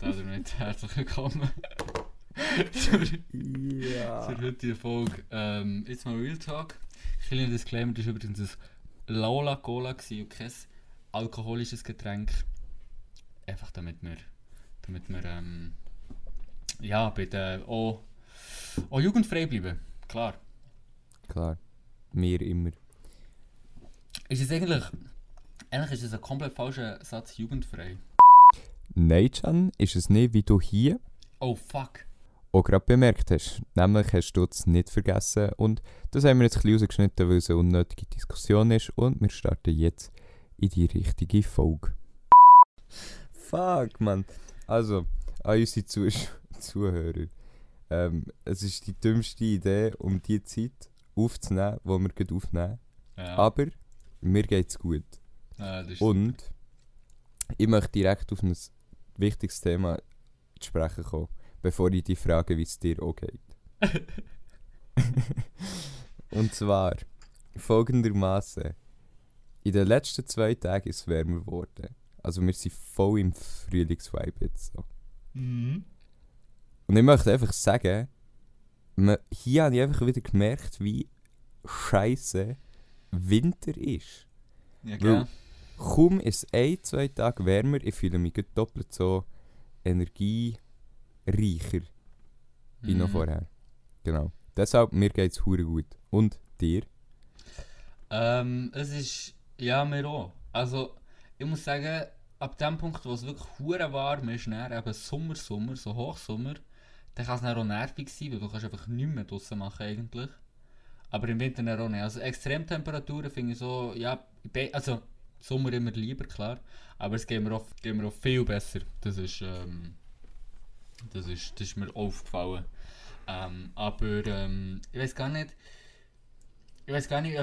damit herzlich willkommen zur, Ja. zur heutigen Folge. Ähm, jetzt mal Real Talk. Kleiner Disclaimer, das war übrigens ein Lola Cola und kein alkoholisches Getränk. Einfach damit wir, damit wir ähm, ja, den, auch, auch jugendfrei bleiben. Klar. Klar. Mir immer. Ist es eigentlich, eigentlich ist es ein komplett falscher Satz, jugendfrei. Nein, Can, ist es nicht, wie du hier Oh fuck. auch gerade bemerkt hast. Nämlich hast du es nicht vergessen und das haben wir jetzt ein bisschen rausgeschnitten, weil es eine unnötige Diskussion ist und wir starten jetzt in die richtige Folge. Fuck, man. Also, an unsere Zuh Zuhörer. Ähm, es ist die dümmste Idee, um die Zeit aufzunehmen, die wir gerade aufnehmen. Ja, Aber mir geht es gut. ja, Und ich möchte direkt auf ein wichtiges Thema zu sprechen kommen, bevor ich dich frage, wie es dir auch geht. Und zwar folgendermaßen: In den letzten zwei Tagen ist es wärmer geworden. Also wir sind voll im Frühlingsvibe jetzt. So. Mhm. Und ich möchte einfach sagen, hier habe ich einfach wieder gemerkt, wie scheiße Winter ist. Ja, gell? Kaum ist es ein, zwei Tage wärmer, ich fühle mich doppelt so energiereicher wie noch Mhm. vorher. Genau. Deshalb, mir geht es gut. Und dir? Ähm, es ist, ja, mir auch. Also, ich muss sagen, ab dem Punkt, wo es wirklich hure warm ist, dann eben Sommer, Sommer, so Hochsommer, dann kann es dann auch nervig sein, weil du kannst einfach nichts mehr draussen machen eigentlich. Aber im Winter dann auch nicht. Also Extremtemperaturen finde ich so, ja, also Sommer immer lieber, klar. Aber es geht mir auch, geht mir auch viel besser. Das ist, ähm, das ist, das ist mir aufgefallen. Ähm, aber ähm, ich weiß gar nicht, ich weiß gar nicht,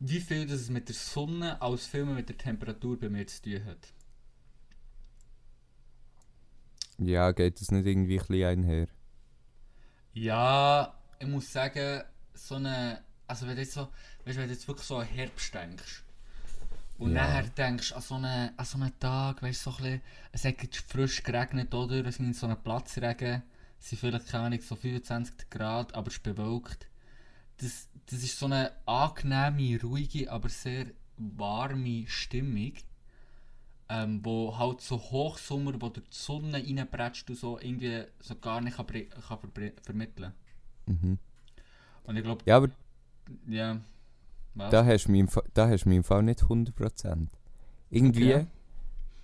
wie viel das es mit der Sonne als viel mit der Temperatur bei mir zu tun hat. Ja, geht das nicht irgendwie ein bisschen einher? Ja, ich muss sagen, so eine. Also, wenn du jetzt, so, weißt, wenn du jetzt wirklich so an Herbst denkst und Ja. nachher denkst an so einen, an so einen Tag, weißt du, so ein bisschen, es hat jetzt frisch geregnet, oder? Es gibt so einen Platzregen, es sind vielleicht, keine Ahnung, so 25 Grad, aber es ist bewölkt. Das, das ist so eine angenehme, ruhige, aber sehr warme Stimmung. Ähm, wo halt so Hochsommer, wo durch die Sonne reinprätscht und so irgendwie so gar nicht kann, kann vermitteln. Mhm. Und ich glaube, Ja, aber ja. Was? da hast du mich im Fall nicht 100%. Irgendwie Okay.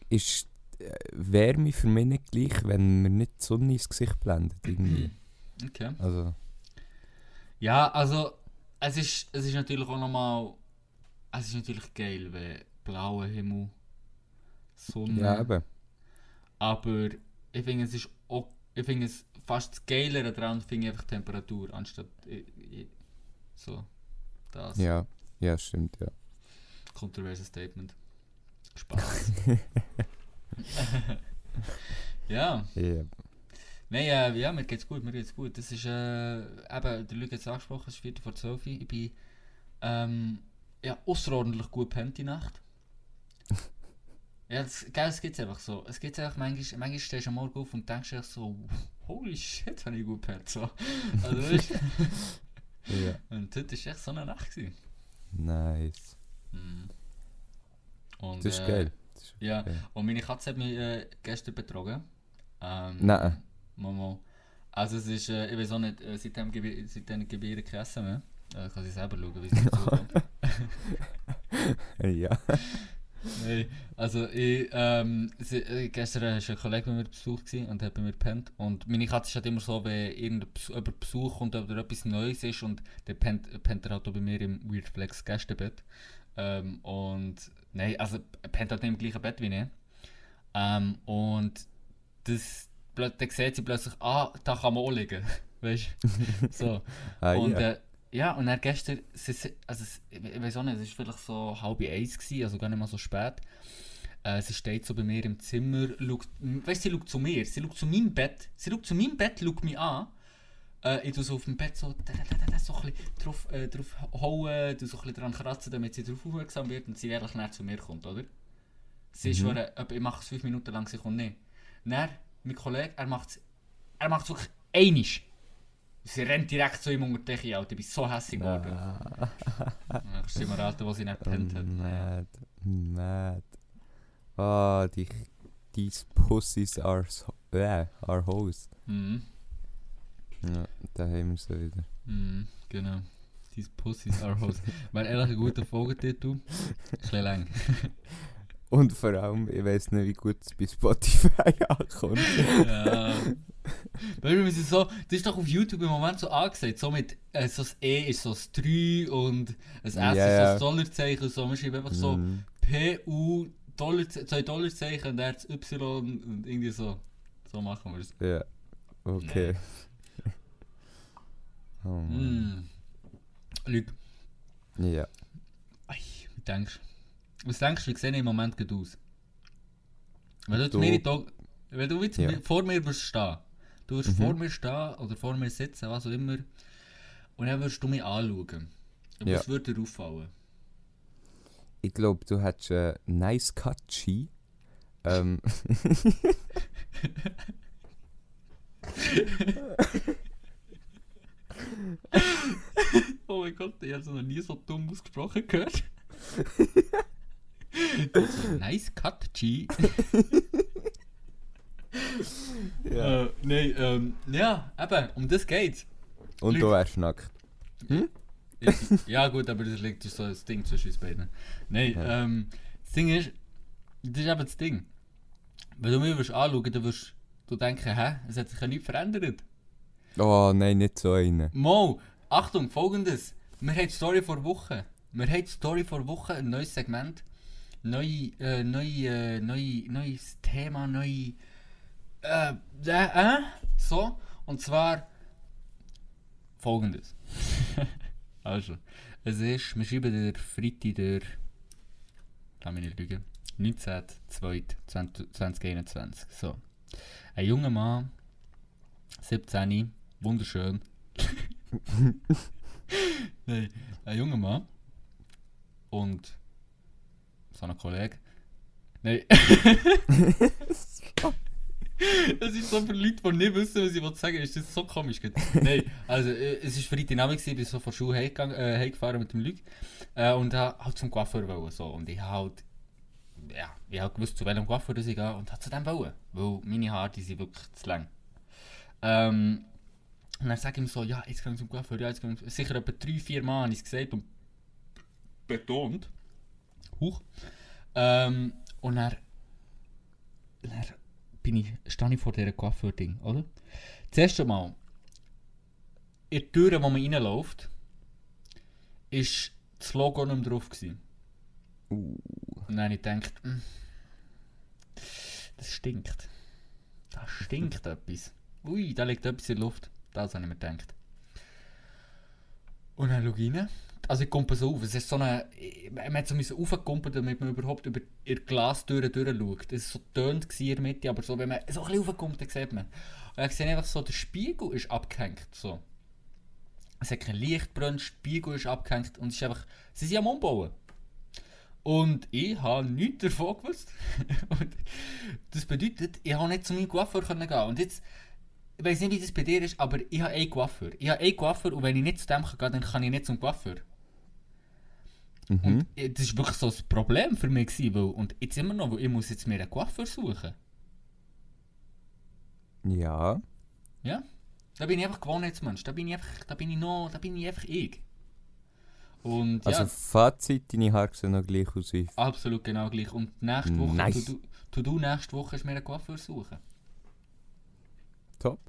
ist äh, Wärme für mich nicht gleich, wenn mir nicht die Sonne ins Gesicht blendet. Irgendwie. Okay. Also, Ja, also es ist, es ist natürlich auch nochmal. Es ist natürlich geil, wenn blauer Himmel, Sonne. ja, eben. Aber ich finde es ist auch, ich finde es fast das Geilere daran finde ich einfach Temperatur anstatt i- i- so das Ja, ja, stimmt, ja. kontroverse Statement. Spaß. ja. ja. Nein, äh, ja, mir geht's gut, mir geht's gut. Das ist, äh, eben, der Luc hat es angesprochen, es ist Viertel vor zwölf. Ich bin, ähm, ja, außerordentlich gut pennt die Nacht. ja, das, gell, es gibt's einfach so. Es gibt's einfach, manchmal, manchmal stehst du am Morgen auf und denkst dir so, holy shit, habe ich gut pennt, so. Also, weißt ja. Und heute war echt so eine Nacht. Gewesen. Nice. Mhm. Und, Das ist äh, geil. Das ist Ja, geil. und meine Katze hat mich äh, gestern betrogen. Ähm, Nein. Mama. Also es ist, äh, ich weiß auch nicht, äh, seitdem gebe gebe ich ihr kein Essen mehr. Äh, kann sie selber schauen, wie sie dazu kommt. Ja. Nein, also ich, ähm, sie, äh, gestern war ein Kollege bei mir zu Besuch gewesen und hat bei mir gepennt. Und meine Katze ist halt immer so, wenn irgendein Besuch, über Besuch kommt oder etwas Neues ist und dann pennt, pennt er halt auch bei mir im Weird Flex Gästebett. Ähm, und nein, also er pennt halt nicht im gleichen Bett wie ich. Ähm, und das, dann sieht sie plötzlich, ah, da kann man auch liegen. Weißt du? So. Ah, und ja. äh, ja, und dann gestern, sie, also es, ich weiß auch nicht, es war vielleicht so halb eins, gewesen, also gar nicht mal so spät. Äh, sie steht so bei mir im Zimmer, schaut, weißt du, sie schaut zu mir, sie schaut zu meinem Bett, sie schaut zu meinem Bett, schaut mich an. Äh, ich tue so auf dem Bett so, da, da, da, so ein bisschen drauf, äh, drauf hauen, so ein bisschen dran kratzen, damit sie darauf aufmerksam wird und sie ehrlich näher zu mir kommt, oder? Sie ist Mhm. schon, äh, ich mache es fünf Minuten lang, sie kommt nicht. Dann mein Kollege, er macht es er macht's wirklich einisch. Sie rennt direkt zu ihm unter Decke, Alter. Ich bin so hässlich geworden. Du dir mal raten, was sie nicht gepennt hat? mad, mad. Ah, die, these pussies are, so, äh, are hoes. Mhm. Ja, da haben wir sie wieder. Mhm, genau. These pussies are hoes. Wäre ehrlich ein guter Folgetitel. Bisschen lang. Und vor allem, ich weiß nicht, wie gut es bei Spotify ankommt. Ja. Weil wir sind so, das ist doch auf YouTube im Moment so angesagt, so mit, äh, so das E ist so das 3 und das S Ja, ist so das Dollarzeichen und so. Wir schreiben einfach so Mm. PU, Dollar, zwei Dollarzeichen und dann das Y und irgendwie so. So machen wir es. Ja, okay. oh Mann. Mm. Lüg, Ja. Ei, wie denkst du? Was denkst du, wie sehe ich im Moment gerade aus? Wenn du, Du- mir die wenn du jetzt Ja. vor mir würdest stehen, du würdest Mhm. vor mir stehen oder vor mir sitzen, was auch immer, und dann würdest du mich anschauen. Ja. Was würde dir auffallen? Ich glaube, du hättest einen nice Ski. Ähm, Oh mein Gott, ich habe so noch nie so dumm ausgesprochen gehört. nice cut, G. ja. Äh, nein, ähm, ja, eben, um das geht's. Und Leute. du wärst nackt. Ich- ja gut, aber das liegt so das Ding zwischen uns beiden. Nein, Ja. ähm, das Ding ist, das ist eben das Ding. Wenn du würdest anschauen, dann würdest du denken, hä, es hat sich ja nichts verändert. Oh nein, nicht so einen. Mo, Achtung, folgendes. Wir haben die Story vor Wochen. Wir haben die Story vor Wochen, ein neues Segment. Neue, äh, neue, äh, neue, neues Thema, neue. Äh, äh, äh, so. Und zwar folgendes. also, es ist, wir schreiben der Freitag der. Lass mich nicht lügen. 19.02.2021. So. Ein junger Mann, 17, wunderschön. Nein, ein junger Mann. Und so ein Kollege. Nein. Es ist so für Leute, die nicht wissen, was ich sagen ist das so komisch. Nein, also äh, es war Freitagabend, ich bin so von Schule heimgegangen- äh, mit dem Luc äh, und habe halt zum Coiffeur wollen, so. Und ich halt, ja, ich habe gewusst, zu welchem Coiffeur das ich gehe und habe zu dem wollen, weil meine Haare, die sind wirklich zu lang. Ähm, und dann sage ich ihm so, ja, jetzt gehe ich zum Coiffeur, ja, jetzt gehe ich, sicher etwa drei, vier Mal habe ich es gesagt und betont. Huch. Ähm, und dann, dann bin ich, stehe ich vor dieser Coiffeur-Ding, oder? Das erste Mal, in der Tür, wo man reinläuft, ist das Logo nicht mehr drauf gewesen. Uh. Und dann habe ich gedacht, «Hm, das stinkt. Da stinkt etwas. Ui, da liegt etwas in der Luft. Das habe ich mir gedacht. Und dann schaue ich rein. Also ich komme so auf. Es ist so eine... Man hat so raufkumpeln, damit man überhaupt über die Glastüre durchschaut. Es war so tönt in der Mitte, aber so, wenn man so ein bisschen raufkommt, dann sieht man. Und dann sehe ich einfach so, der Spiegel ist abgehängt. So. Es hat kein Licht brennt, der Spiegel ist abgehängt und es ist einfach... Sie sind am Umbauen. Und ich habe nichts davon gewusst. und das bedeutet, ich habe nicht zu meinem Coiffeur gehen. Und jetzt, ich weiß nicht, wie das bei dir ist, aber ich habe einen Coiffeur. Ich habe einen Coiffeur und wenn ich nicht zu dem kann dann kann ich nicht zum Coiffeur. Mhm. Und äh, das war wirklich so ein Problem für mich. Gewesen, weil, und jetzt immer noch, weil ich muss jetzt mir einen Coiffeur suchen. Ja. Ja? Da bin ich einfach Gewohnheitsmensch. Da bin ich einfach, da bin ich noch, da bin ich einfach ich. Und Also ja, Fazit, deine Haare sehen noch gleich aus wie... absolut genau gleich. Und nächste Woche, Nice. du, du, du nächste Woche mir einen Coiffeur suchen. Top.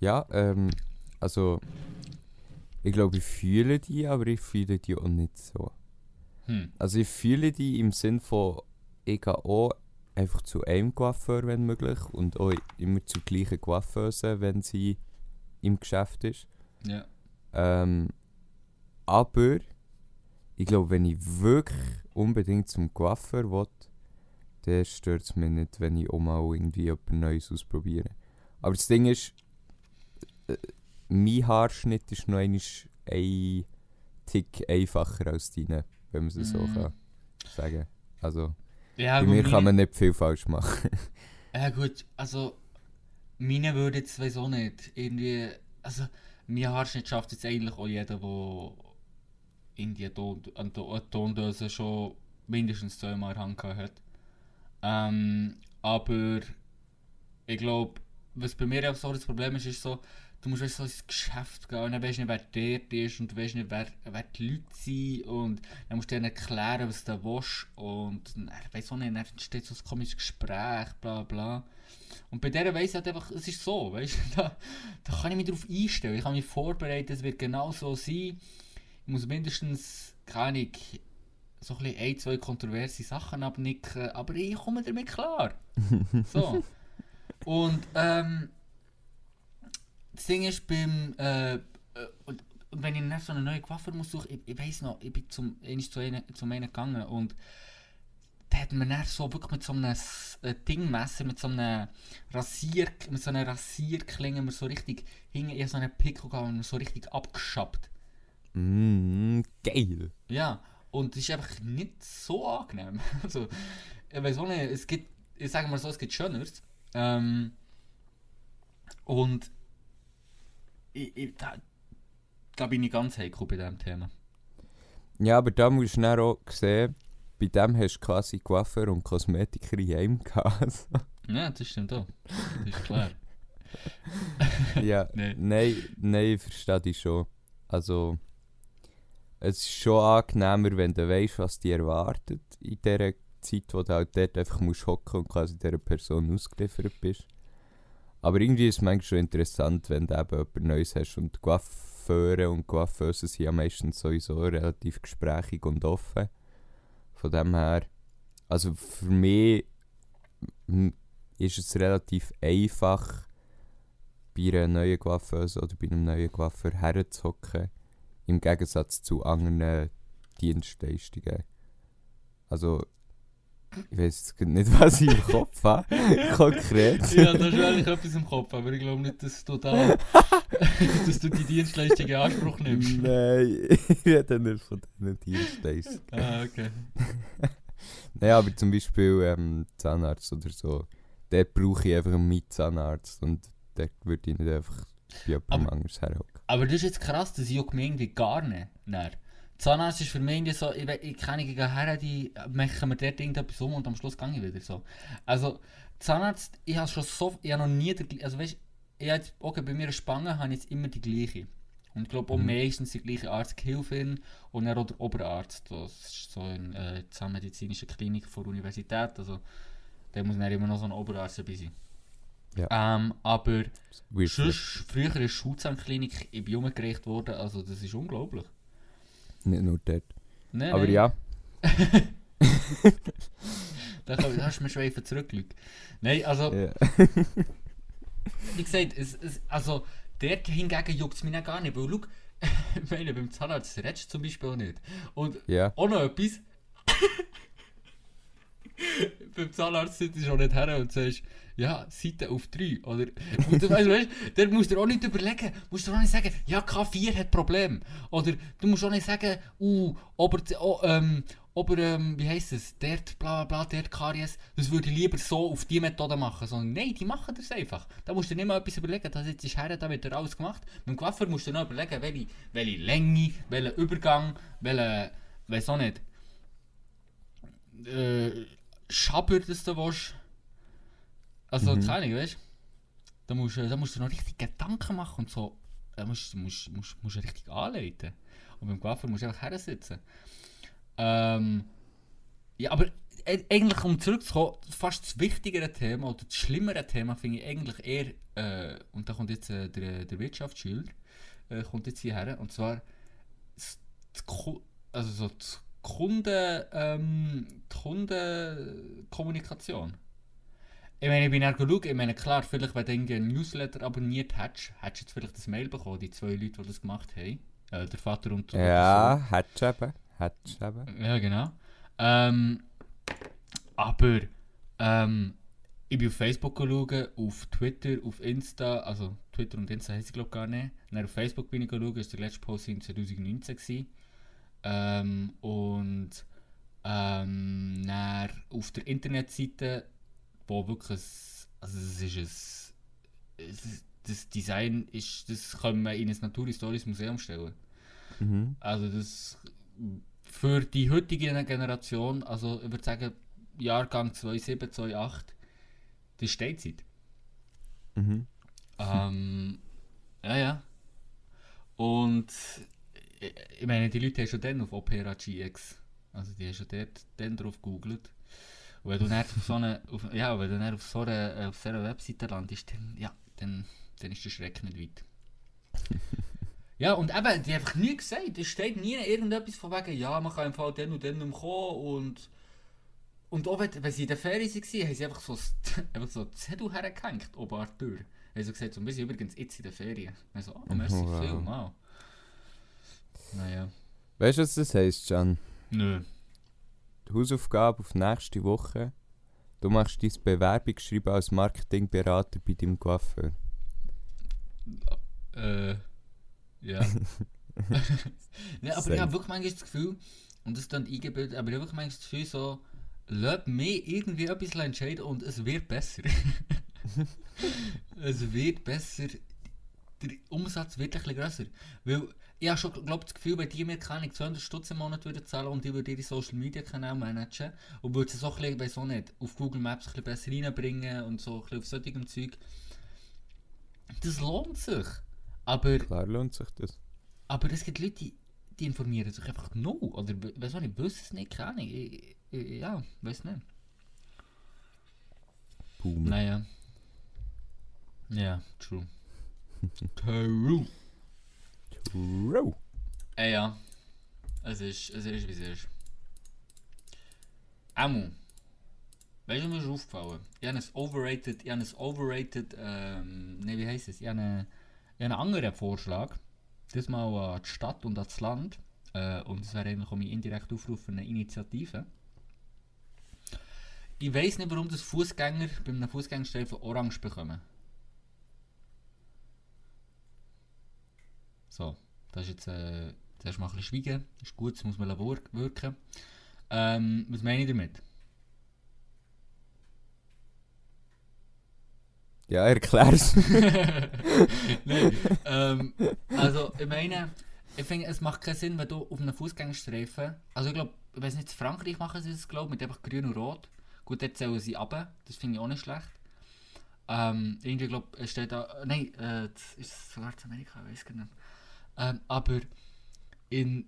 Ja, ähm, also... Ich glaube, ich fühle die, aber ich fühle die auch nicht so. Hm. Also ich fühle die im Sinn von, ich gehe auch einfach zu einem Coiffeur, wenn möglich, und auch immer zur gleichen Coiffeuse, wenn sie im Geschäft ist. Ja. Ähm, aber ich glaube, wenn ich wirklich unbedingt zum Coiffeur will, dann stört es mich nicht, wenn ich auch mal irgendwie etwas Neues ausprobiere. Aber das Ding ist, äh, mein Haarschnitt ist noch einmal ein Tick einfacher als deine, wenn man es so Mhm. kann sagen Also, Ja, bei mir kann man nicht viel falsch machen. Ja gut, also meine würde jetzt sowieso nicht irgendwie, also mein Haarschnitt schafft jetzt eigentlich auch jeder, der in die Ton, an der Tondöse schon mindestens zweimal Hand gehabt hat. Ähm, aber ich glaube, was bei mir auch so das Problem ist, ist so, du musst weißt, so ins Geschäft gehen und dann weißt du nicht, wer dort ist und du weißt nicht, wer, wer die Leute sind und dann musst du denen erklären, was du willst und dann weiss auch nicht, dann entsteht so ein komisches Gespräch, bla bla. Und bei der weiss ich halt einfach, es ist so, weißt du, da, da kann ich mich darauf einstellen, ich kann mich vorbereiten, es wird genau so sein. Ich muss mindestens, keine Ahnung, so ein, ein, zwei kontroverse Sachen abnicken, aber ich komme damit klar. So. Und ähm, Ding ist beim äh, äh, und, und wenn ich nach so eine neue Waffe muss suchen, ich, ich weiß noch, ich bin zum einmal zu einem, zum einen gegangen und da hat man dann so wirklich mit so einem äh, Dingmesser, mit so einem Rasier, mit so einer Rasierklinge, mir so richtig hing, ich so einen Pickel gehabt und so richtig abgeschappt. Mm, geil. Ja, und das ist einfach nicht so angenehm. Also, ich weiß auch nicht, es gibt, ich sage mal so, es gibt Schöneres. Ähm, und ich, ich, da, da bin ich ganz heikel bei diesem Thema. Ja, aber da musst du dann auch sehen, bei dem hast du quasi Coiffeur und Kosmetiker in einem gehabt. Ja, das stimmt auch. Das ist klar. ja, Nee. nein, nein, ich verstehe dich schon. Also, es ist schon angenehmer, wenn du weißt, was dich erwartet in dieser Zeit, wo du halt dort einfach musst hocken und quasi dieser Person ausgeliefert bist. Aber irgendwie ist es manchmal schon interessant, wenn du eben etwas Neues hast und Coiffeure und Coiffeuse sind ja meistens sowieso relativ gesprächig und offen. Von dem her, also für mich mm, ist es relativ einfach, bei einer neuen Coiffeuse oder bei einem neuen Coiffeur herzuhocken, im Gegensatz zu anderen Dienstleistungen. Also, ich weiß nicht, was ich im Kopf habe, konkret. ja, da ist eigentlich etwas im Kopf, aber ich glaube nicht, dass du da dass du die Dienstleistung in Anspruch nimmst. Nein, ich rede nicht von diesen Dienstleistungen. Ah, okay. Nein, aber zum Beispiel ähm, Zahnarzt oder so, dort brauche ich einfach einen Zahnarzt und dort würde ich nicht einfach bei jemandem anders herhocken. Aber das ist jetzt krass, das juckt mich irgendwie gar nicht. Nein. Zahnarzt ist für mich irgendwie so, ich, ich nicht gegen her, die machen mir dort irgendetwas um und am Schluss gehe ich wieder so. Also, Zahnarzt, ich habe schon so, ich habe noch nie, den, also weißt ich habe okay, bei mir eine Spange habe ich jetzt immer die gleiche. Und ich glaube auch Mhm. meistens die gleiche Arztgehilfin und auch der Oberarzt. Das ist so eine äh, zahnmedizinische Klinik vor der Universität, also da muss dann immer noch so ein Oberarzt dabei sein. Ja. Ähm, aber Sonst, früher in der Schulzahnklinik, ich bin umgereicht worden, also das ist unglaublich. Nicht nur dort. Nein, Aber nein, ja, Da kann- da hast du mir schon einfach zurückgelegt. Nein, also, ja. wie gesagt, es, es, also, dort hingegen juckt es mich dann gar nicht, weil, schau, meine, beim Zahnarzt redest du zum Beispiel auch nicht. Und ja. auch noch etwas, beim Zahnarzt sitzt du schon nicht her und sagst, ja, Seite auf 3, oder? Und du weißt, weißt, der musst du auch nicht überlegen, musst du auch nicht sagen, ja, K4 hat Problem. Oder du musst auch nicht sagen, uh, ob er, oh, ähm, ob er ähm, wie heisst es, dort, bla bla bla, dort Karies, das würde ich lieber so auf die Methode machen. Sondern nein, die machen das einfach. Da musst du nicht mal etwas überlegen, das jetzt ist her, da wird alles gemacht. Mit dem Coiffeur musst du noch überlegen, welche, welche Länge, welchen Übergang, welchen, weiß auch nicht, äh, Schaber, das du willst. Also, Mhm. Ahnung, weißt du? Da musst, du- da musst du noch richtig Gedanken machen und so. Da musst du musst, musst, musst richtig anleiten. Und beim Coiffeur musst du einfach her sitzen. Ähm, ja, aber e- eigentlich, um zurückzukommen, fast das wichtigere Thema oder das schlimmere Thema finde ich eigentlich eher, äh, und da kommt jetzt äh, der, der Wirtschaftsschüler, äh, kommt jetzt hierher, und zwar das, also so das Kunden, ähm, die Kundenkommunikation. Ich meine, ich bin dann geschaut, ich meine, klar, vielleicht, wenn du einen Newsletter abonniert hättest, hättest du jetzt vielleicht das Mail bekommen, die zwei Leute, die das gemacht haben. Äh, der Vater und der Ja, hättest du eben. Hättest eben. Ja, genau. Ähm, aber, ähm, ich bin auf Facebook schauen, auf Twitter, auf Insta, also Twitter und Insta heisst ich glaube gar nicht. Dann auf Facebook bin ich schauen, das war der letzte Post in 2019. Gewesen. Ähm, und ähm, auf der Internetseite, wo wirklich Also das ist es, es ist, das Design ist, das können wir in ein naturhistorisches Museum stellen. Mhm. Also das für die heutige Generation, also ich würde sagen Jahrgang 27, 28, das ist Steinzeit. Mhm. Ähm, ja, ja. Und ich, meine, die Leute haben schon dann auf Opera GX, also die haben schon dort dann drauf gegoogelt. Und wenn du dann auf so eine, auf, ja, wenn du dann auf so einer, auf so einer Webseite landest, dann, ja, dann, dann ist der Schreck nicht weit. ja, und eben, die haben einfach nie gesagt, es steht nie irgendetwas von wegen, ja, man kann im Fall dann und dann nicht mehr kommen und und auch wenn, wenn sie in der Ferien waren, haben sie einfach so, einfach so Zettel hergehängt, oben an der Tür. Haben sie gesagt, so, wir sind übrigens jetzt in der Ferien. Ich so, oh, merci Wow. viel, wow. Naja. Weißt du, was das heisst, Can? Nö. Die Hausaufgabe auf nächste Woche. Du machst dein Bewerbungsschreiben als Marketingberater bei deinem Coiffeur. Äh, ja. ja, aber ich habe wirklich manchmal das Gefühl, und das ist dann eingebildet, aber ich habe wirklich manchmal das Gefühl, so, lass mich irgendwie etwas entscheiden und es wird besser. es wird besser. Der Umsatz wird ein bisschen grösser. Weil ich habe schon glaub, das Gefühl, wenn die mir keine Ahnung, 200 Stutz im Monat würden zahlen und ich würde ihre Social Media Kanäle managen und würde sie so ein bisschen, auch nicht, auf Google Maps ein bisschen besser reinbringen und so ein bisschen auf solchem Zeug. Das lohnt sich. Aber Klar lohnt sich das. aber es gibt Leute, die, die informieren sich einfach no. Oder we- weiss auch nicht, wissen es nicht, keine Ahnung. Ich, ich, ja, weiß nicht. Boomer. Naja. Ja, true. true. True. Äh, ja. Es ist, es ist wie es ist. Amu. Weißt du, mir ist aufgefallen? Ich habe ein overrated, ich habe ein overrated, ähm, ne, wie heisst es? Ich habe einen, ich habe einen anderen Vorschlag. Diesmal an die Stadt und an das Land. Äh, und es wäre eigentlich auch mein indirekter Aufruf für eine Initiative. Ich weiß nicht, warum das Fußgänger bei einem Fußgängerstreifen orange bekommen. So, das ist jetzt äh, zuerst mal ein bisschen schweigen. Ist gut, das muss man wirken. Ähm, was meine ich damit? Ja, erklär's. Nein, ähm, also ich meine, ich finde, es macht keinen Sinn, wenn du auf einem Fußgängerstreifen, also ich glaube, ich weiß nicht, in Frankreich machen sie das, glaube mit einfach grün und rot. Gut, dort zählen sie ab, das finde ich auch nicht schlecht. Ähm, irgendwie glaube es steht da, nein, äh, das ist sogar zu Amerika, ich weiß gar nicht. Ähm, aber in,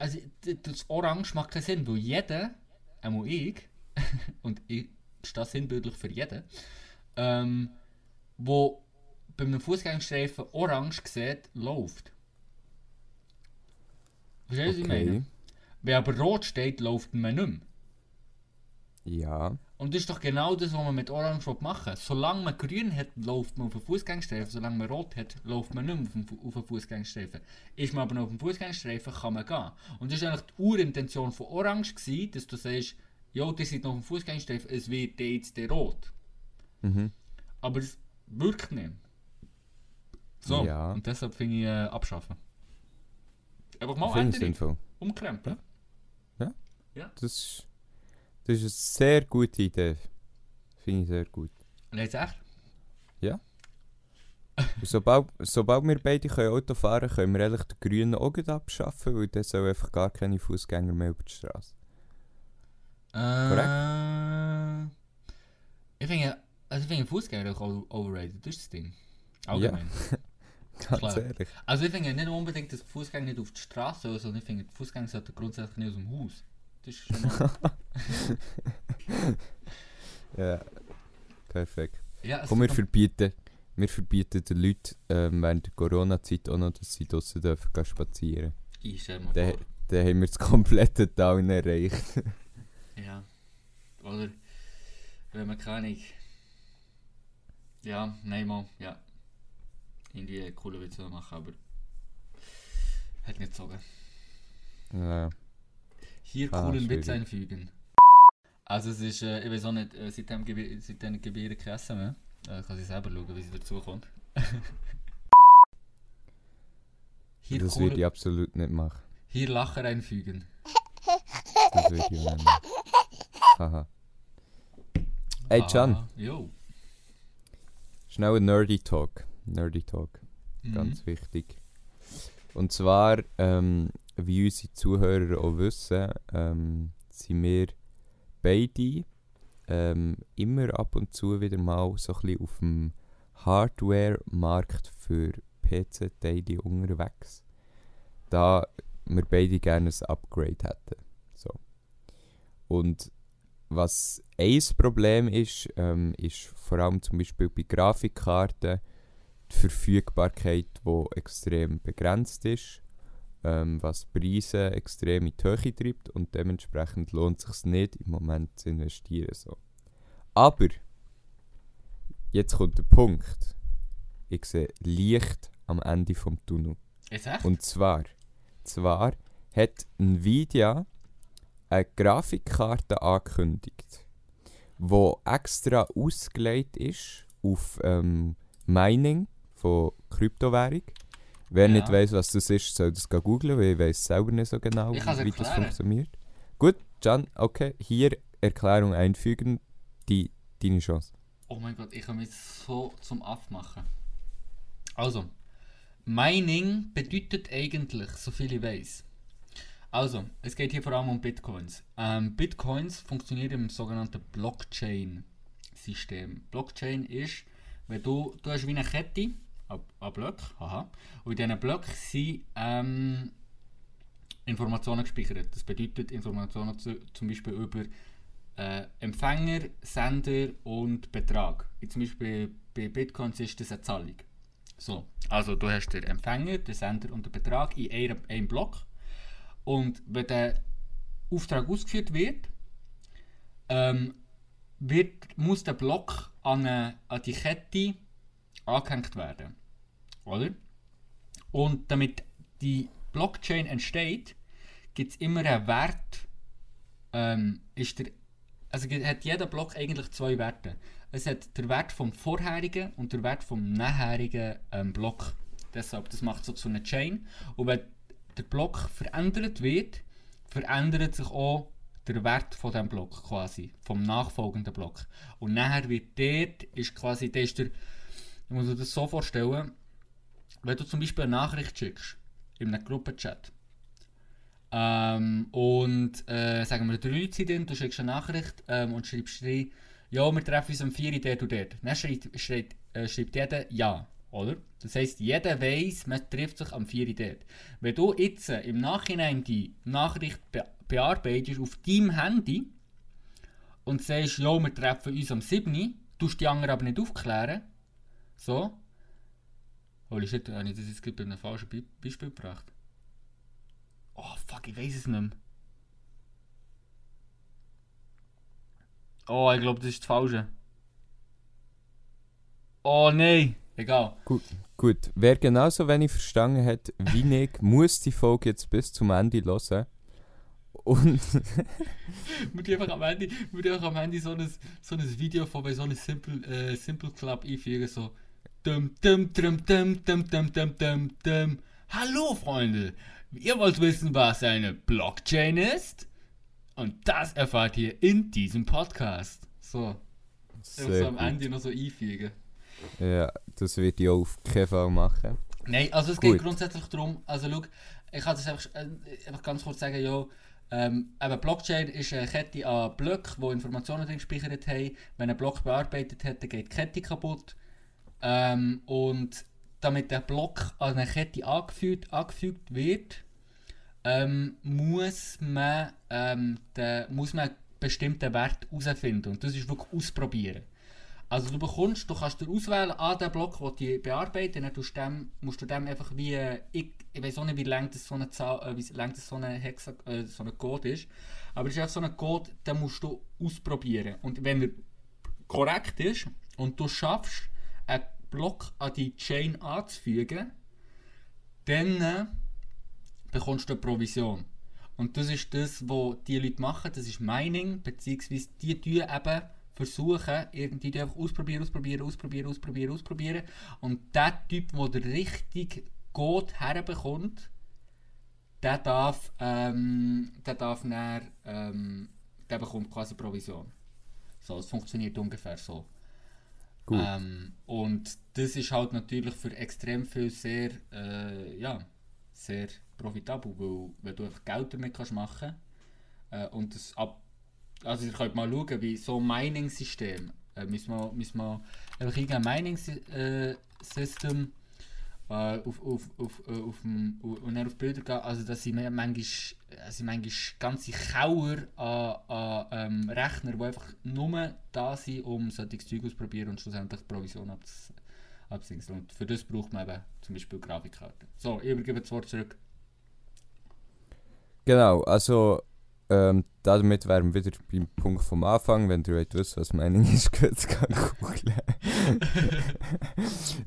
also das Orange macht keinen Sinn, weil jeder, einmal ich, und ich stehe sinnbildlich für jeden, ähm, wo bei einem Fußgängerstreifen orange sieht, läuft. Verstehst du, was ich meine? Okay. Wenn aber rot steht, läuft man nicht mehr. Ja. Und das ist doch genau das, was man mit Orange machen will. Solange man grün hat, läuft man auf den Fußgängerstreifen. Solange man rot hat, läuft man nicht mehr auf den, Fußgängerstreifen. Ist man aber noch auf dem Fußgängerstreifen, kann man gehen. Und das war eigentlich die Urintention von Orange, gewesen, dass du sagst, ja, die sind noch auf dem Fußgängerstreifen, es wird jetzt der rot. Mhm. Aber es wirkt nicht. So, Ja. und deshalb finde ich äh, abschaffen. Einfach mal Finde ich ändern, sinnvoll. umkrempeln. Das das ist eine sehr gute Idee. Finde ich sehr gut. Jetzt echt? Und sobald, sobald wir beide können Auto fahren können, wir eigentlich den Grünen gleich abschaffen, weil dann soll einfach gar keine Fußgänger mehr über die Straße. Äh, ich finde, also ich finde Fußgänger auch overrated, das ist das Ding. Allgemein. Ganz Klar. ehrlich. Also ich finde nicht unbedingt, dass Fußgänger nicht auf die Straße sollen, sondern ich finde, Fußgänger sollten grundsätzlich nicht aus dem Haus. Das ist. Ja. Perfekt. ja, Komm, wir verbieten, wir verbieten den Leuten ähm, während der Corona-Zeit auch noch, dass sie draussen dürfen gehen spazieren. mir- Ich stell mal Dann, vor. dann haben wir das komplette Down erreicht. Ja. Oder wenn man keine. Ja, nein, mal, ja. Irgendwie coole Witze machen, aber. Hat nicht gezogen. ja. Hier Ah, coolen Witz einfügen. Also es ist, äh, ich weiß auch nicht, äh, seitdem, gebe- seitdem Gebiere kein Essen mehr. Äh, kann ich selber schauen, wie sie dazu kommt. hier, das würde ich absolut nicht machen. hier Lacher einfügen. Das würde ich nicht machen. Haha. Hey Can, Ah, jo. schnell ein Nerdy Talk. Nerdy Talk, Mhm. ganz wichtig. Und zwar, ähm, wie unsere Zuhörer auch wissen, ähm, sind wir beide ähm, immer ab und zu wieder mal so ein bisschen auf dem Hardware-Markt für PC-Teile unterwegs. Da wir beide gerne ein Upgrade hätten. So. Und was ein Problem ist, ähm, ist vor allem zum Beispiel bei Grafikkarten die Verfügbarkeit, die extrem begrenzt ist, ähm, was Preise extrem in die Höhe treibt und dementsprechend lohnt es sich nicht im Moment zu investieren. So. Aber jetzt kommt der Punkt. Ich sehe Licht am Ende vom Tunnel. Ist echt? Und zwar, zwar hat Nvidia eine Grafikkarte angekündigt, wo extra ausgelegt ist auf ähm, Mining von Kryptowährung. Wer Ja. nicht weiß, was das ist, soll das googeln, weil ich weiß selber nicht so genau, wie das funktioniert. Gut, Can, okay, hier Erklärung einfügen, die, deine Chance. Oh mein Gott, ich kann mich so zum Aff machen. Also, Mining bedeutet eigentlich, so viel ich weiß. Also, es geht hier vor allem um Bitcoins. Ähm, Bitcoins funktionieren im sogenannten Blockchain-System. Blockchain ist, wenn du, du hast wie eine Kette an, Blöcken, haha, und in diesen Blöcken sind ähm, Informationen gespeichert. Das bedeutet Informationen zu, zum Beispiel über äh, Empfänger, Sender und Betrag. Zum Beispiel bei Bitcoins ist das eine Zahlung. So, also du hast den Empfänger, den Sender und den Betrag in einem, einem Block. Und wenn der Auftrag ausgeführt wird, ähm, wird muss der Block an, eine, an die Kette angehängt werden. Oder? Und damit die Blockchain entsteht, gibt es immer einen Wert. Ähm, ist der, also hat jeder Block eigentlich zwei Werte. Es hat der Wert vom vorherigen und der Wert vom nachherigen ähm, Block. Deshalb, das macht so zu einer Chain. Und wenn der Block verändert wird, verändert sich auch der Wert von dem Block quasi, vom nachfolgenden Block. Und nachher wird dort, ist quasi, der ist der, ich muss mir das so vorstellen, wenn du zum Beispiel eine Nachricht schickst, in einem Gruppenchat, ähm, und äh, sagen wir, drei Leute sind drin, du schickst eine Nachricht ähm, und schreibst rein, ja, wir treffen uns um 4 Uhr dort und dort. Dann schreibt, schreibt, äh, schreibt jeder ja, oder? Das heisst, jeder weiß, man trifft sich am 4 Uhr dort. Wenn du jetzt äh, im Nachhinein die Nachricht be bearbeitest auf deinem Handy und sagst, ja, wir treffen uns am 7 Uhr, tust die anderen aber nicht aufklären, so, Holy shit, habe ich das jetzt gerade bei einem falschen Be Beispiel gebracht? Oh fuck, ich weiß es nicht mehr. Oh, ich glaube, das ist das Falsche. Oh nein! Egal. Gut, gut. Wer genauso wenig verstanden hat wie ich, muss die Folge jetzt bis zum Ende hören. Und Wir tun einfach am Ende, einfach am Ende so ein, so ein Video von bei so einem Simple, äh, Simple Club einfügen, so. Dum, dum, dum, dum, dum, dum, dum, dum, dum. Hallo Freunde! Ihr wollt wissen, was eine Blockchain ist? Und das erfahrt ihr in diesem Podcast. So. Sehr so am gut. Ende noch so einfügen. Ja, das wird ich auf keinen Fall machen. Nein, also es geht Gut. grundsätzlich darum, also schau, ich kann das einfach, äh, einfach ganz kurz sagen, ja, ähm, eben Blockchain ist eine Kette an Blöcken, wo Informationen drin gespeichert haben. Wenn ein Block bearbeitet hat, dann geht die Kette kaputt. Ähm, und damit der Block an eine Kette angefügt, angefügt wird, ähm, muss, man, ähm, den, muss man einen bestimmten Wert herausfinden. Und das ist wirklich ausprobieren. Also du bekommst, du kannst dir auswählen an den Block, den du bearbeiten, dann tust dem, musst du dem einfach wie, ich, ich weiß auch nicht, wie lang das so eine Zahl, äh, wie lang das so eine Hexa, äh, so ein Code ist, aber es ist einfach so ein Code, den musst du ausprobieren. Und wenn er korrekt ist und du schaffst, einen Block an die Chain anzufügen, dann äh, bekommst du eine Provision. Und das ist das, was die Leute machen, das ist Mining, beziehungsweise die tun eben versuchen, irgendwie einfach ausprobieren, ausprobieren, ausprobieren, ausprobieren, ausprobieren. Und der Typ, der den richtigen Code herbekommt, der darf, ähm, der darf dann, ähm, der bekommt quasi Provision. So, es funktioniert ungefähr so. Gut. Ähm, und das ist halt natürlich für extrem viel sehr, äh, ja, sehr profitabel, weil wenn du einfach Geld damit kannst machen äh, und das ab, also ihr könnt mal schauen, wie so ein Mining-System, äh, müssen wir, müssen wir einfach irgendein Mining-System äh, auf, auf, auf, äh, auf, dem, und dann auf Bilder gehen, also dass sie manchmal, äh, sind manchmal ganze Kauer an, an ähm, Rechner, die einfach nur da sind, um solche Zeug auszuprobieren und schlussendlich die Provision abz, abzusingen. Und für das braucht man eben zum Beispiel Grafikkarten. So, ich übergebe das Wort zurück. Genau, also ähm, damit wären wir wieder beim Punkt vom Anfang. Wenn ihr wollt wissen, was Mining ist, könnt ihr googeln.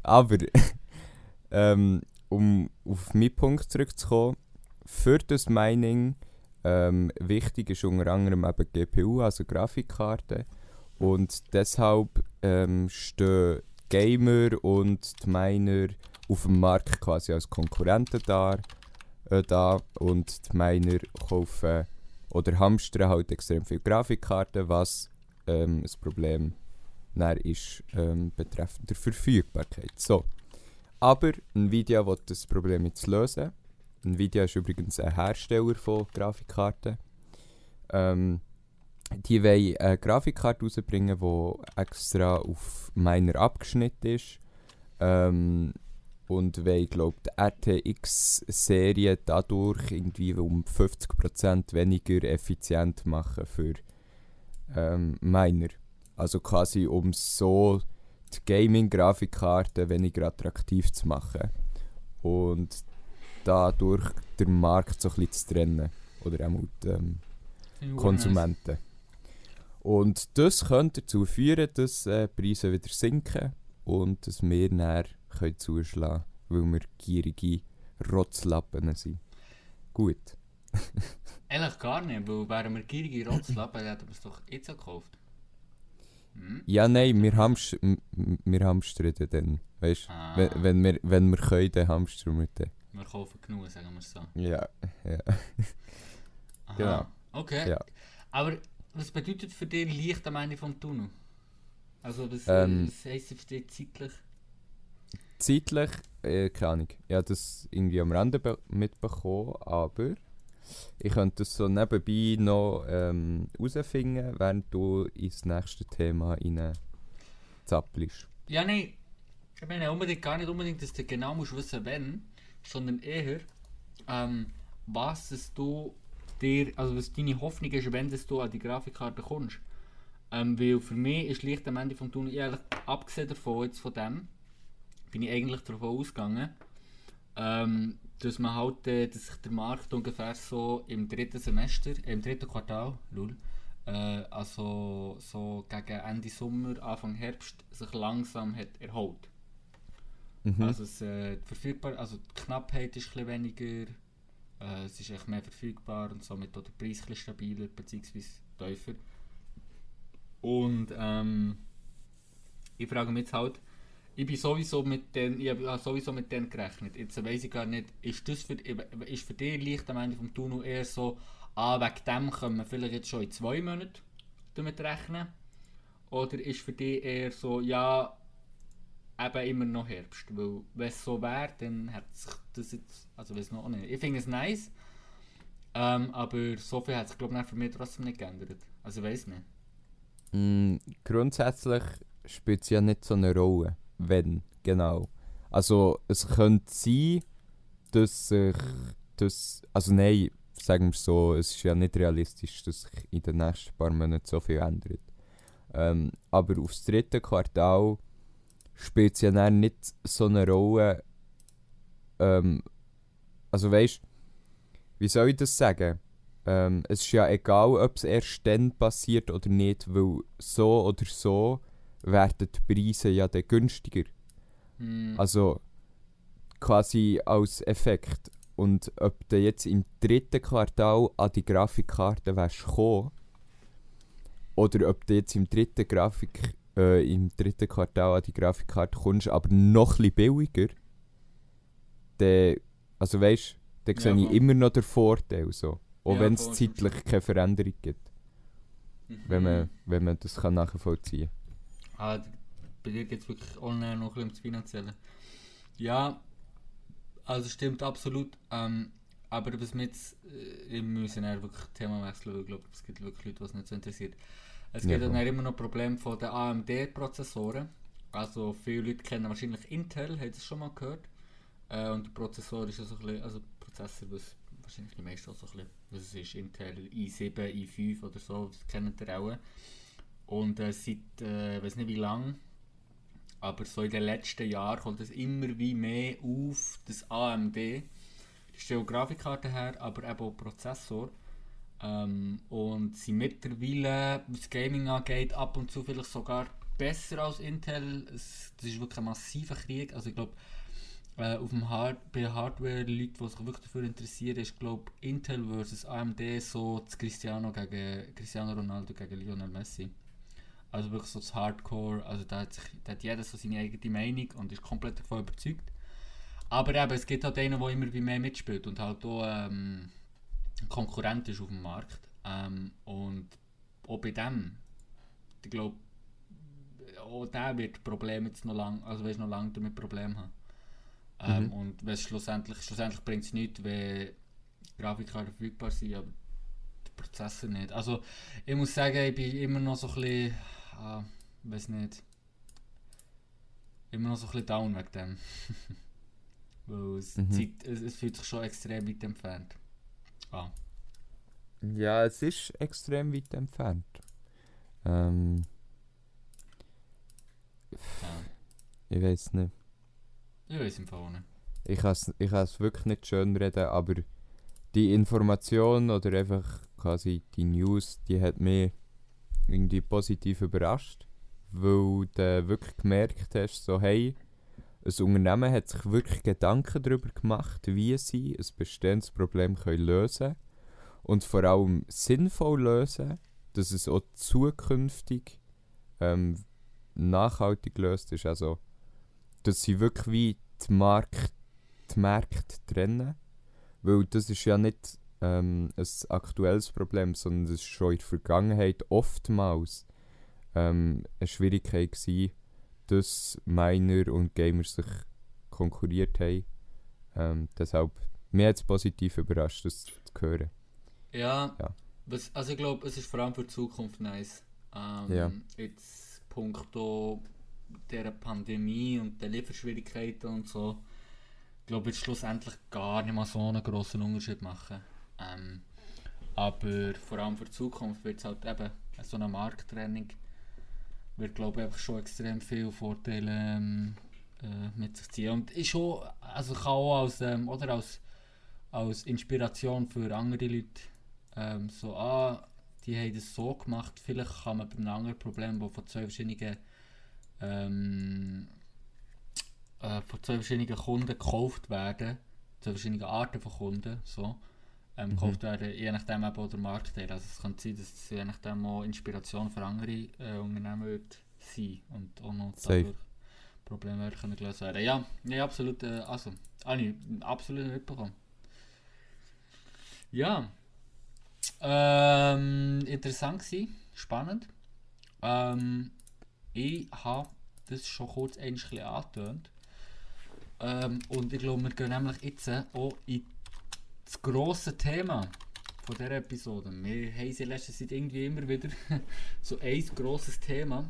Aber ähm, um auf meinen Punkt zurückzukommen, für das Mining ähm, wichtig ist unter anderem eben GPU, also Grafikkarte. Und deshalb ähm, stehen Gamer und die Miner auf dem Markt quasi als Konkurrenten da, äh, da und die Miner kaufen oder hamstern halt extrem viele Grafikkarten, was ähm, das Problem ist ähm, betreffend der Verfügbarkeit. So. Aber Nvidia will das Problem jetzt lösen. Nvidia ist übrigens ein Hersteller von Grafikkarten. Ähm, die wollen eine Grafikkarte rausbringen, die extra auf meiner abgeschnitten ist. Ähm, und wollen, glaube die RTX-Serie dadurch irgendwie um 50% weniger effizient machen für ähm, Miner. Also quasi um so die Gaming-Grafikkarte weniger attraktiv zu machen. Und dadurch den Markt so ein bisschen zu trennen. Oder auch die ähm, Konsumenten. Und das könnte dazu führen, dass äh, Preise wieder sinken und dass wir näher können zuschlagen können, weil wir gierige Rotzlappen sind. Gut. Eigentlich gar nicht, weil wären wir gierige Rotzlappen, hätten wir es doch jetzt gekauft. Hm? Ja, nein, wir, hamst wir hamstern dann. Weißt Ah. wenn, wenn, wir, wenn wir können, dann hamstern wir dann. Wir kaufen genug, sagen wir es so. Ja, ja. Aha. Genau. Okay. Ja. Aber was bedeutet für dich Licht am Ende vom Tunnel? Also was, Ähm. was heisst das für dich zeitlich? Zeitlich, äh, keine Ahnung. Ich habe das irgendwie am Rande be- mitbekommen, aber ich könnte das so nebenbei noch ähm, herausfinden, während du ins nächste Thema rein zappelst. Ja, nein. Ich meine unbedingt gar nicht unbedingt, dass du genau musst wissen, wenn, sondern eher, ähm, was es du dir, also was deine Hoffnung ist, wenn du an die Grafikkarte kommst. Ähm, weil für mich ist Licht am Ende vom Tunnel, ehrlich, abgesehen davon, jetzt von dem, bin ich eigentlich davon ausgegangen, ähm, dass man halt, äh, dass sich der Markt ungefähr so im dritten Semester, äh, im dritten Quartal, lul, äh, also so gegen Ende Sommer, Anfang Herbst, sich langsam hat erholt. Mhm. Also es, äh, die verfügbar, also die Knappheit ist ein weniger, äh, es ist echt mehr verfügbar und somit auch der Preis ein stabiler bzw. tiefer. Und ähm, ich frage mich jetzt halt, ich bin sowieso mit den, ich habe sowieso mit denen gerechnet. Jetzt weiß ich gar nicht, ist das für, ist für dich Licht am Ende vom Tunnel eher so, ah, wegen dem können wir vielleicht jetzt schon in zwei Monaten damit rechnen? Oder ist für dich eher so, ja, eben immer noch Herbst? Weil, wenn es so wäre, dann hat sich das jetzt, also weiß noch nicht. Ich finde es nice, ähm, aber so viel hat sich, glaube ich, für mich trotzdem nicht geändert. Also weiß nicht. Mm, grundsätzlich spielt es ja nicht so eine Rolle, wenn, genau. Also es könnte sein, dass sich das, also nein, sagen wir so, es ist ja nicht realistisch, dass sich in den nächsten paar Monaten so viel ändert. Ähm, aber aufs dritte Quartal spielt es ja dann nicht so eine Rolle, ähm, also weißt, wie soll ich das sagen? Ähm, es ist ja egal, ob es erst dann passiert oder nicht, weil so oder so werden die Preise ja dann günstiger. Hm. Also quasi als Effekt. Und ob du jetzt im dritten Quartal an die Grafikkarte wärst gekommen, oder ob du jetzt im dritten, Grafik, äh, im dritten Quartal an die Grafikkarte kommst, aber noch ein billiger, dann, also weißt dann Ja, sehe ich immer noch den Vorteil. So. Auch Ja, wenn es zeitlich keine Veränderung gibt, wenn Mhm. man, wenn man das kann nachvollziehen Ah, d- bei dir geht es wirklich online noch ein bisschen ums Finanzielle. Ja, also stimmt absolut. Ähm, aber was wir jetzt, äh, wir müssen ja wirklich Thema wechseln, weil ich glaube, es gibt wirklich Leute, die es nicht so interessiert. Es Ja, gibt dann voll. immer noch Probleme von den AMD-Prozessoren. Also viele Leute kennen wahrscheinlich Intel, haben das schon mal gehört. Äh, und der Prozessor ist ja so ein bisschen, also Prozessor, was wahrscheinlich die meisten auch so ein bisschen, was es ist, Intel i7, i5 oder so, das kennt ihr auch. Und äh, seit, äh, weiß nicht wie lang, aber so in den letzten Jahren kommt es immer wie mehr auf, das AMD. Die stellen Grafikkarte her, aber eben auch Prozessor. Ähm, und sie mittlerweile, was Gaming angeht, ab und zu vielleicht sogar besser als Intel. Es, das ist wirklich ein massiver Krieg. Also ich glaube, äh, auf dem Hard bei Hardware-Leuten, die sich wirklich dafür interessieren, ist glaube Intel versus AMD so Cristiano gegen Cristiano Ronaldo gegen Lionel Messi. Also wirklich so das Hardcore, also da hat, sich, da hat jeder so seine eigene Meinung und ist komplett davon überzeugt. Aber eben, es gibt halt einen, der immer wie mehr mitspielt und halt auch ähm, Konkurrent ist auf dem Markt. Ähm, und auch bei dem, ich glaube, auch der wird Probleme jetzt noch lang, also wirst noch lange damit Probleme haben. Ähm, Mhm. Und schlussendlich, schlussendlich bringt es nichts, wenn Grafikkarten verfügbar sind, aber der Prozessor nicht. Also ich muss sagen, ich bin immer noch so ein bisschen, ah, weiß nicht, immer noch so ein bisschen down wegen dem. Weil es, Mhm. Zeit, es, es fühlt sich schon extrem weit entfernt. Ah. Ja, es ist extrem weit entfernt. Ähm, Ja. ich weiß nicht. Ich weiß im Fall nicht. Ich kann es ich wirklich nicht schön reden, aber die Information oder einfach quasi die News, die hat mich irgendwie positiv überrascht, weil du wirklich gemerkt hast, so hey, ein Unternehmen hat sich wirklich Gedanken darüber gemacht, wie sie ein bestehendes Problem können lösen und vor allem sinnvoll lösen, dass es auch zukünftig ähm, nachhaltig gelöst ist. Also, dass sie wirklich wie die, Markt, die Märkte trennen. Weil das ist ja nicht ähm, ein aktuelles Problem, sondern das ist schon in der Vergangenheit oftmals ähm, eine Schwierigkeit gewesen, dass Miner und Gamer sich konkurriert haben. Ähm, deshalb, mir hat es positiv überrascht, das zu hören. Ja, Ja. Was, also ich glaube, es ist vor allem für die Zukunft nice. Ähm, Ja. Jetzt punkto dieser Pandemie und der Lieferschwierigkeiten und so, glaube ich, schlussendlich gar nicht mal so einen grossen Unterschied machen. Ähm, aber vor allem für die Zukunft wird es halt eben so eine Markttrennung wird glaube ich einfach schon extrem viele Vorteile ähm, äh, mit sich ziehen. Und schon also kann auch als ähm, oder als als Inspiration für andere Leute ähm, so ah die haben das so gemacht vielleicht kann man bei einem anderen Problem wo von zwei verschiedenen ähm, äh, von zwei verschiedenen Kunden gekauft werden zwei verschiedene Arten von Kunden so ähm, Mhm. gekauft werden je nachdem eben auch der Marktteil also es kann sein dass es je nachdem auch Inspiration für andere äh, Unternehmen wird sein und auch noch Safe. dadurch Probleme können gelöst werden. Ja, ja absolut äh, also habe ich absolut mitbekommen. Ja. Ähm, interessant gewesen, spannend. Ähm, ich habe das schon kurz ein bisschen angetönt. Ähm, und ich glaube wir gehen nämlich jetzt auch in das grosse Thema von dieser Episode. Wir haben sie in letzter Zeit irgendwie immer wieder so ein grosses Thema,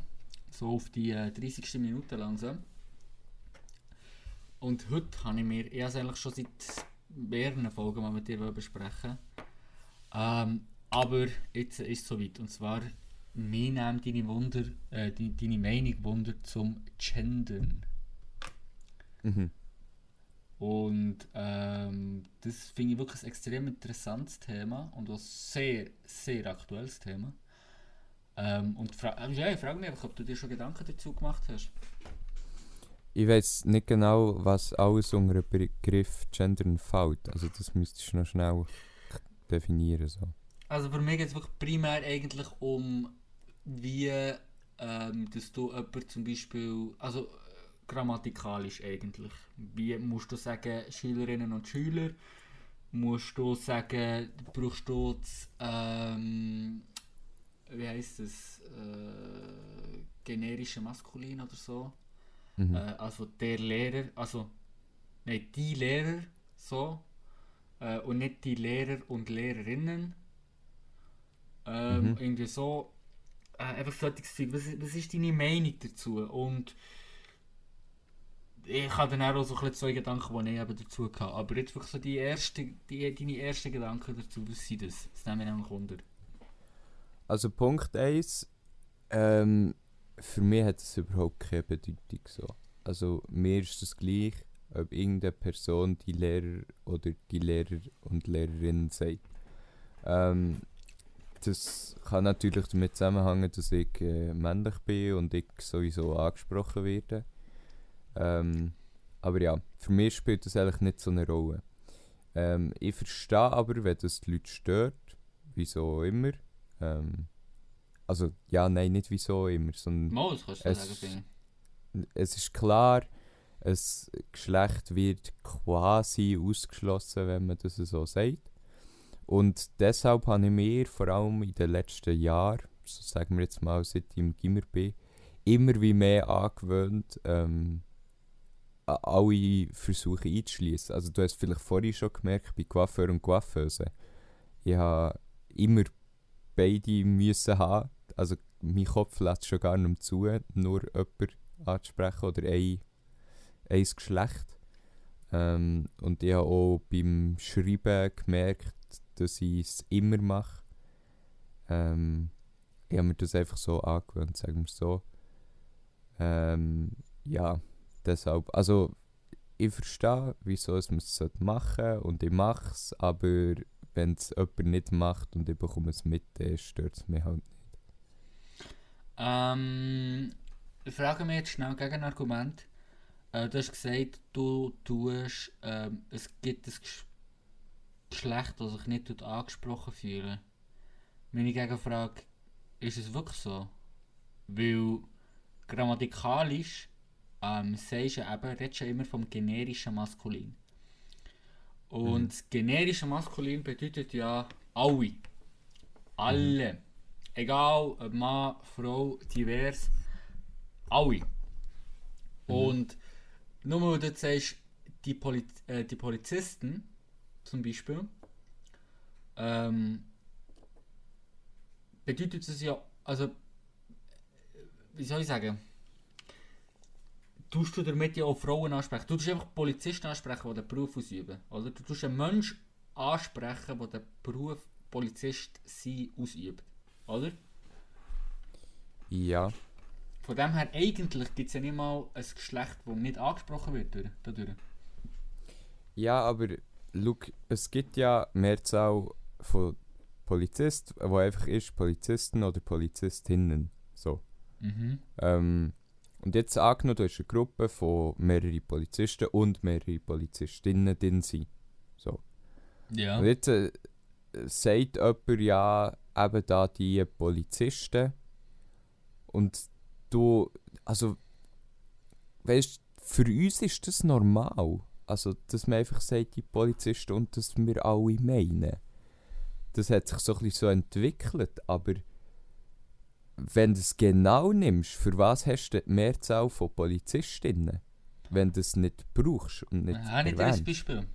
so auf die äh, 30. Minute langsam. Und heute habe ich mir, ich eigentlich schon seit mehreren Folgen mal mit dir besprechen ähm, aber jetzt ist es soweit. Und zwar, mir nimmt deine, Wunder, äh, deine, deine Meinung Wunder zum Gendern. Mhm. Und ähm, das finde ich wirklich ein extrem interessantes Thema und auch sehr, sehr aktuelles Thema. Ähm, und fra äh, ja, ich frage mich einfach, ob du dir schon Gedanken dazu gemacht hast. Ich weiß nicht genau, was alles unter den Begriff Gendern fällt. Also das müsstest du noch schnell definieren. So. Also für mich geht es wirklich primär eigentlich um, wie ähm, dass du jemand zum Beispiel, also grammatikalisch eigentlich, wie musst du sagen Schülerinnen und Schüler, musst du sagen, brauchst du das, ähm, wie heißt es, äh, generische Maskulin oder so. Mhm. Äh, also der Lehrer, also nein, die Lehrer so äh, und nicht die Lehrer und Lehrerinnen. Ähm, Mhm. Irgendwie so. Äh, einfach solches Zeug. Was, was ist deine Meinung dazu? Und ich habe dann auch so ein bisschen zwei Gedanken, die ich eben dazu hatte. Aber jetzt wirklich so die erste, die, deine ersten Gedanken dazu, was sind das? Das nimmt mich nämlich Wunder. Also Punkt 1, ähm, für mich hat es überhaupt keine Bedeutung so. Also mir ist es gleich, ob irgendeine Person die Lehrer oder die Lehrer und Lehrerinnen sagt. Ähm, das kann natürlich damit zusammenhängen, dass ich äh, männlich bin und ich sowieso angesprochen werde. Ähm, aber ja, für mich spielt das eigentlich nicht so eine Rolle. Ähm, ich verstehe aber, wenn das die Leute stört, wieso immer. Ähm, also, ja, nein, nicht wieso immer, sondern Mal, das kannst du Es- sagen, es ist klar, ein Geschlecht wird quasi ausgeschlossen, wenn man das so sagt. Und deshalb habe ich mir vor allem in den letzten Jahren, so sagen wir jetzt mal, seit ich im Gimmer bin, immer wie mehr angewöhnt, ähm, alle Versuche einzuschließen. Also du hast vielleicht vorhin schon gemerkt, bei Coiffeur und Coiffeuse, ich habe immer beide müssen haben. Also mein Kopf lässt schon gar nicht mehr zu, nur jemanden anzusprechen oder ein, ein Geschlecht. Ähm, und ich habe auch beim Schreiben gemerkt, dass ich es immer mache. Ähm, ich habe mir das einfach so angewöhnt, sagen wir so. Ähm, ja, deshalb, also ich verstehe, wieso es man es machen sollte und ich mache es, aber wenn es jemand nicht macht und ich bekomme es mit, stört es mich halt nicht. Ähm, ich frage mich jetzt schnell gegen ein Argument. Äh, du hast gesagt, du tust, ähm, es gibt ein Gesch- Geschlecht, das sich nicht angesprochen fühlen. Meine Gegenfrage, ist es wirklich so? Weil grammatikalisch ähm, sagst ja eben, redest ja immer vom generischen Maskulin. Und Mhm. generische Maskulin bedeutet ja alle. Alle. Egal ob Mann, Frau, divers. Alle. Und nur weil du jetzt sagst, die, Poli äh, die Polizisten zum Beispiel, ähm, bedeutet es ja, also, wie soll ich sagen, tust du damit ja auch Frauen ansprechen. Du tust einfach Polizisten ansprechen, die den Beruf ausüben. Oder du tust einen Menschen ansprechen, der den Beruf Polizist sein ausübt. Oder? Ja, Von dem her, eigentlich gibt es ja nicht mal ein Geschlecht, das nicht angesprochen wird durch- dadurch. ja, aber look, es gibt ja Mehrzahl von Polizisten, wo einfach ist Polizisten oder Polizistinnen. So. Mhm. Ähm, und jetzt angenommen, du hast eine Gruppe von mehreren Polizisten und mehrere Polizistinnen drin sind. So. Ja. Und jetzt äh, sagt jemand ja eben da die Polizisten und du, also weißt für uns ist das normal. Also, dass man einfach sagt, die Polizisten und dass wir alle meinen. Das hat sich so ein bisschen so entwickelt, aber wenn du es genau nimmst, für was hast du die Mehrzahl von Polizistinnen? Wenn du es nicht brauchst und nicht Ah, nicht ein erwähnst. Beispiel.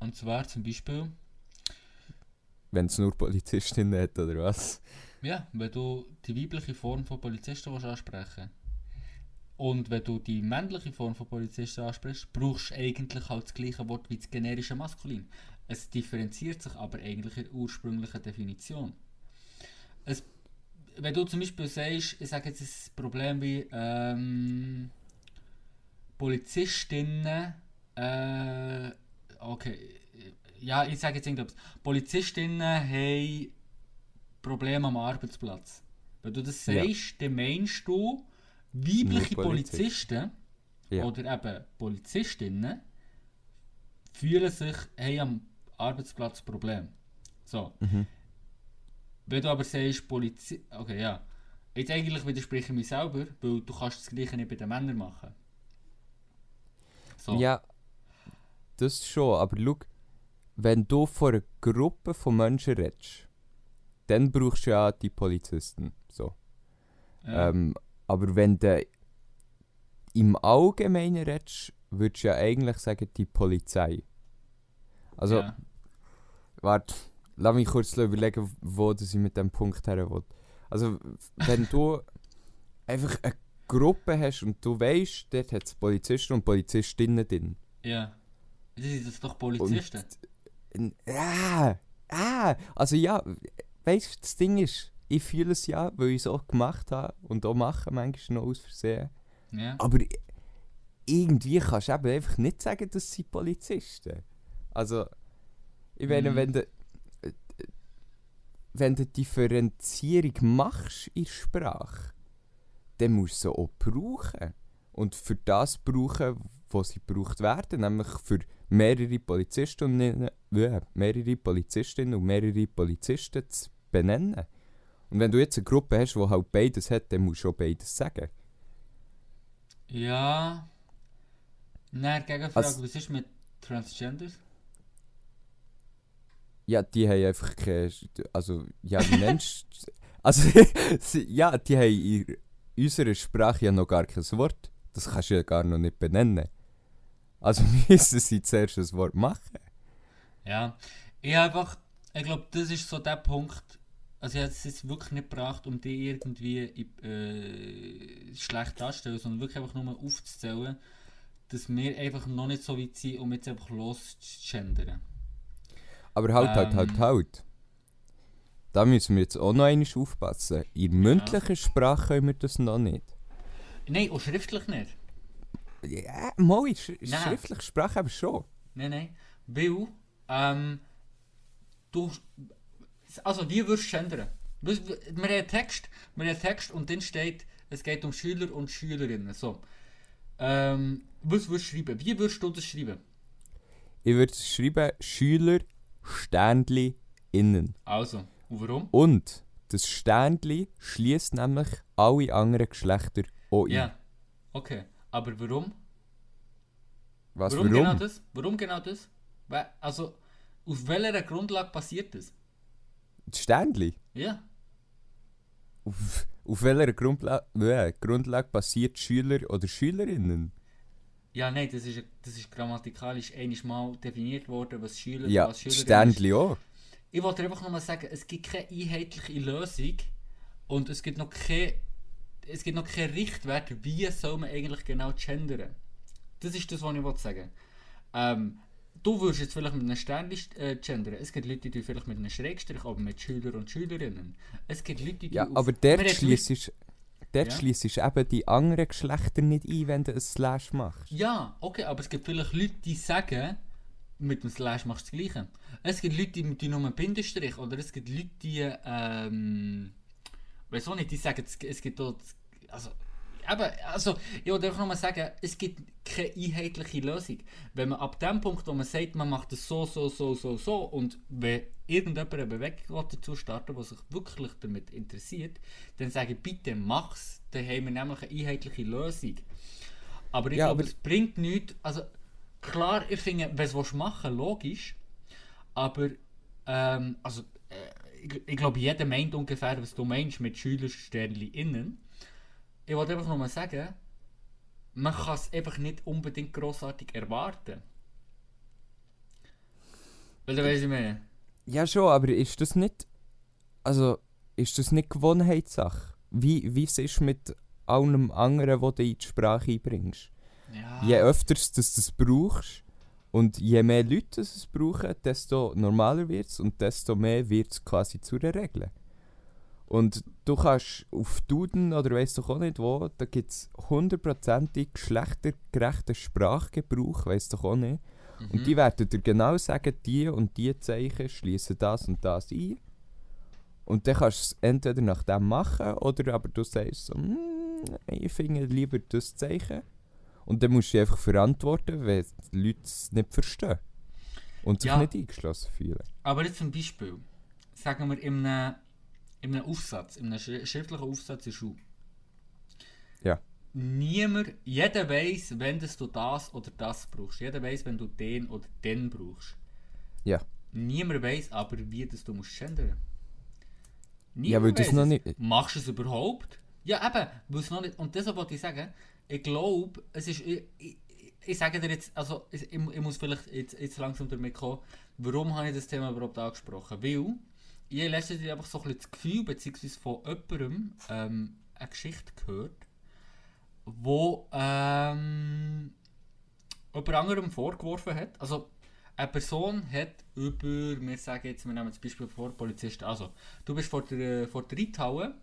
Und zwar zum Beispiel, Wenn es nur Polizistinnen hat, oder was? ja, wenn du die weibliche Form von Polizisten willst ansprechen und wenn du die männliche Form von Polizisten ansprichst, brauchst du eigentlich halt das gleiche Wort wie das generische Maskulin. Es differenziert sich aber eigentlich in der ursprünglichen Definition. Es, wenn du zum Beispiel sagst, ich sage jetzt ein Problem wie ähm, Polizistinnen, äh, okay, ja, ich sage jetzt irgendetwas. Polizistinnen haben Probleme am Arbeitsplatz. Wenn du das Ja. sagst, dann meinst du weibliche Polizist. Polizisten Ja. oder eben Polizistinnen fühlen sich, haben am Arbeitsplatz Probleme. So. Mhm. Wenn du aber sagst, Polizi... Okay, ja. Jetzt eigentlich widerspreche ich mich selber, weil du kannst das gleiche nicht bei den Männern machen. So. Ja, das schon, aber schau, wenn du vor einer Gruppe von Menschen redest, dann brauchst du ja die Polizisten. So. Ja. Ähm, Aber wenn du im Allgemeinen redest, würdest du ja eigentlich sagen, die Polizei. Also, ja. warte, lass mich kurz überlegen, wo das ich mit dem Punkt her will. Also, wenn du einfach eine Gruppe hast und du weißt, dort hat es Polizisten und Polizistinnen drin. Ja. Das sind das doch Polizisten. Und, ah, ah, also ja, weißt du, das Ding ist, ich fühle es ja, weil ich es auch gemacht habe und auch mache manchmal noch aus Versehen. ja. Aber irgendwie kannst du eben einfach nicht sagen, dass sie Polizisten. Also, ich meine, Mhm. wenn du wenn du Differenzierung machst in der Sprache, dann musst du sie auch brauchen. Und für das brauchen, wo sie gebraucht werden, nämlich für mehrere Polizistinnen, äh, mehrere Polizistinnen und mehrere Polizisten zu benennen. Und wenn du jetzt eine Gruppe hast, die halt beides hat, dann musst du auch beides sagen. Ja. Nein, Gegenfrage, Also- was ist mit Transgenders? Ja, die haben einfach keine. Also, ja, wie nennst. Also, ja, die haben in unserer Sprache ja noch gar kein Wort. Das kannst du ja gar noch nicht benennen. Also müssen sie zuerst ein Wort machen. Ja. Ich einfach, ich glaube, das ist so der Punkt. Also ich habe es jetzt wirklich nicht gebracht, um die irgendwie äh, schlecht darzustellen, sondern wirklich einfach nur aufzuzählen, dass wir einfach noch nicht so weit sind, um jetzt einfach loszugendern. Aber halt, halt, Ähm. halt, halt. Da müssen wir jetzt auch noch einmal aufpassen. In mündlicher Sprache können wir das noch nicht. Nein, auch schriftlich nicht. Ja, mal in sch Nein. schriftlicher Sprache aber schon. Nein, nein. Weil, ähm, du, also wie würdest du gendern? Wir wir haben einen Text, wir haben einen Text und dann steht, es geht um Schüler und Schülerinnen. So. Ähm, was würdest du schreiben? Wie würdest du das schreiben? Ich würde schreiben Schüler, Sternli, innen. Also, und warum? Und das Sternli schließt nämlich alle anderen Geschlechter auch ein. Ja. Okay. Aber warum? Was, warum, warum? genau das? Warum genau das? Also, auf welcher Grundlage passiert das? Das Sternli? Ja. Auf, auf welcher Grundla Grundlage basiert Schüler oder Schülerinnen? Ja, nein, das ist, das ist grammatikalisch einiges Mal definiert worden, was Schüler Ja, was ist. Sternli auch. Ich wollte einfach nochmal sagen, es gibt keine einheitliche Lösung und es gibt noch keine, es gibt noch keinen Richtwert, wie soll man eigentlich genau gendern. Das ist das, was ich wollte sagen. Ähm, du würdest jetzt vielleicht mit einem Stern äh, gendern. Es gibt Leute, die vielleicht mit einem Schrägstrich, aber mit Schüler und Schülerinnen. Es gibt Leute, die Ja, auf- aber haben schließt dort Ja. schliessest eben die anderen Geschlechter nicht ein, wenn du ein Slash machst. Ja, okay, aber es gibt vielleicht Leute, die sagen, mit dem Slash machst du das Gleiche. Es gibt Leute, die, die nur einen Bindestrich oder es gibt Leute, die, ähm, weiß auch nicht, die sagen, es, es gibt dort, also, eben, also, ich wollte einfach nochmal sagen, es gibt keine einheitliche Lösung. Wenn man ab dem Punkt, wo man sagt, man macht es so, so, so, so, so und wenn irgendjemand eine Bewegung will dazu starten der sich wirklich damit interessiert, dann sage ich, bitte mach's, dann haben wir nämlich eine einheitliche Lösung. Aber ich Ja, glaube, aber- es bringt nichts. Also, klar, ich finde, wenn du es machen logisch. Aber, ähm, also, äh, ich, ich glaube, jeder meint ungefähr, was du meinst mit Schülersternli innen. Ich wollte einfach nur sagen, man kann es einfach nicht unbedingt grossartig erwarten. Weil du weißt, ich meine. Ja schon, aber ist das nicht... Also, ist das nicht Gewohnheitssache? Wie, wie es ist mit allem anderen, was du in die Sprache einbringst? Ja. Je öfters du das brauchst und je mehr Leute es brauchen, desto normaler wird es und desto mehr wird es quasi zu der Regel. Und du kannst auf Duden oder weißt du auch nicht wo, da gibt es hundertprozentig geschlechtergerechten Sprachgebrauch, weißt du auch nicht. Mhm. Und die werden dir genau sagen, die und die Zeichen schließen das und das ein. Und dann kannst du es entweder nach dem machen oder aber du sagst so, «Mm, ich finde lieber das Zeichen. Und dann musst du dich einfach verantworten, wenn die Leute es nicht verstehen. Und sich Ja. nicht eingeschlossen fühlen. Aber jetzt zum Beispiel, sagen wir in einem, in einem Aufsatz, in einem schri- schriftlichen Aufsatz in der Schule. Ja. Niemand, jeder weiß, wenn das du das oder das brauchst. Jeder weiß, wenn du den oder den brauchst. Ja. Niemand weiß aber, wie das du musst gendern. Ja, weil das noch nicht- Machst du es überhaupt? Ja, eben, weil es noch nicht, und deshalb wollte ich sagen, ich glaube, es ist, ich, ich, ich sage dir jetzt, also ich, ich muss vielleicht jetzt, jetzt langsam damit kommen, warum habe ich das Thema überhaupt angesprochen? Weil ich habe letztens einfach so ein bisschen das Gefühl, beziehungsweise von jemandem ähm, eine Geschichte gehört, wo ähm, jemand anderem vorgeworfen hat, also eine Person hat über, wir sagen jetzt, wir nehmen das Beispiel vor Polizisten, also du bist vor der, vor der Reithalle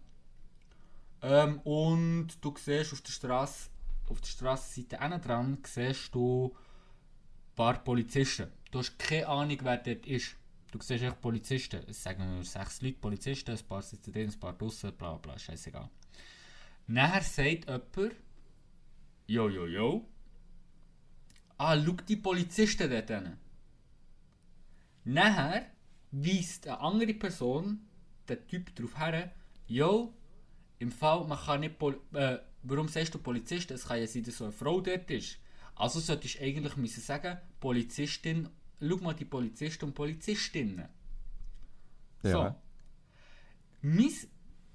ähm, und du siehst auf der Straße, auf der Straßenseite hinten dran, siehst du ein paar Polizisten. Du hast keine Ahnung, wer dort ist. Du siehst echt Polizisten. Sagen wir sechs Leute Polizisten, ein paar sitzen drin, ein paar draussen, bla bla, scheißegal. Nachher sagt jemand, jo jo jo, ah, schau die Polizisten dort hin. Nachher weist eine andere Person den Typ darauf her, jo, im Fall, man kann nicht, Pol äh, warum sagst du Polizist? Es kann ja sein, dass so eine Frau dort ist. Also solltest du eigentlich müssen sagen, Polizistin, schau mal die Polizisten und Polizistinnen. So. Ja. Mein,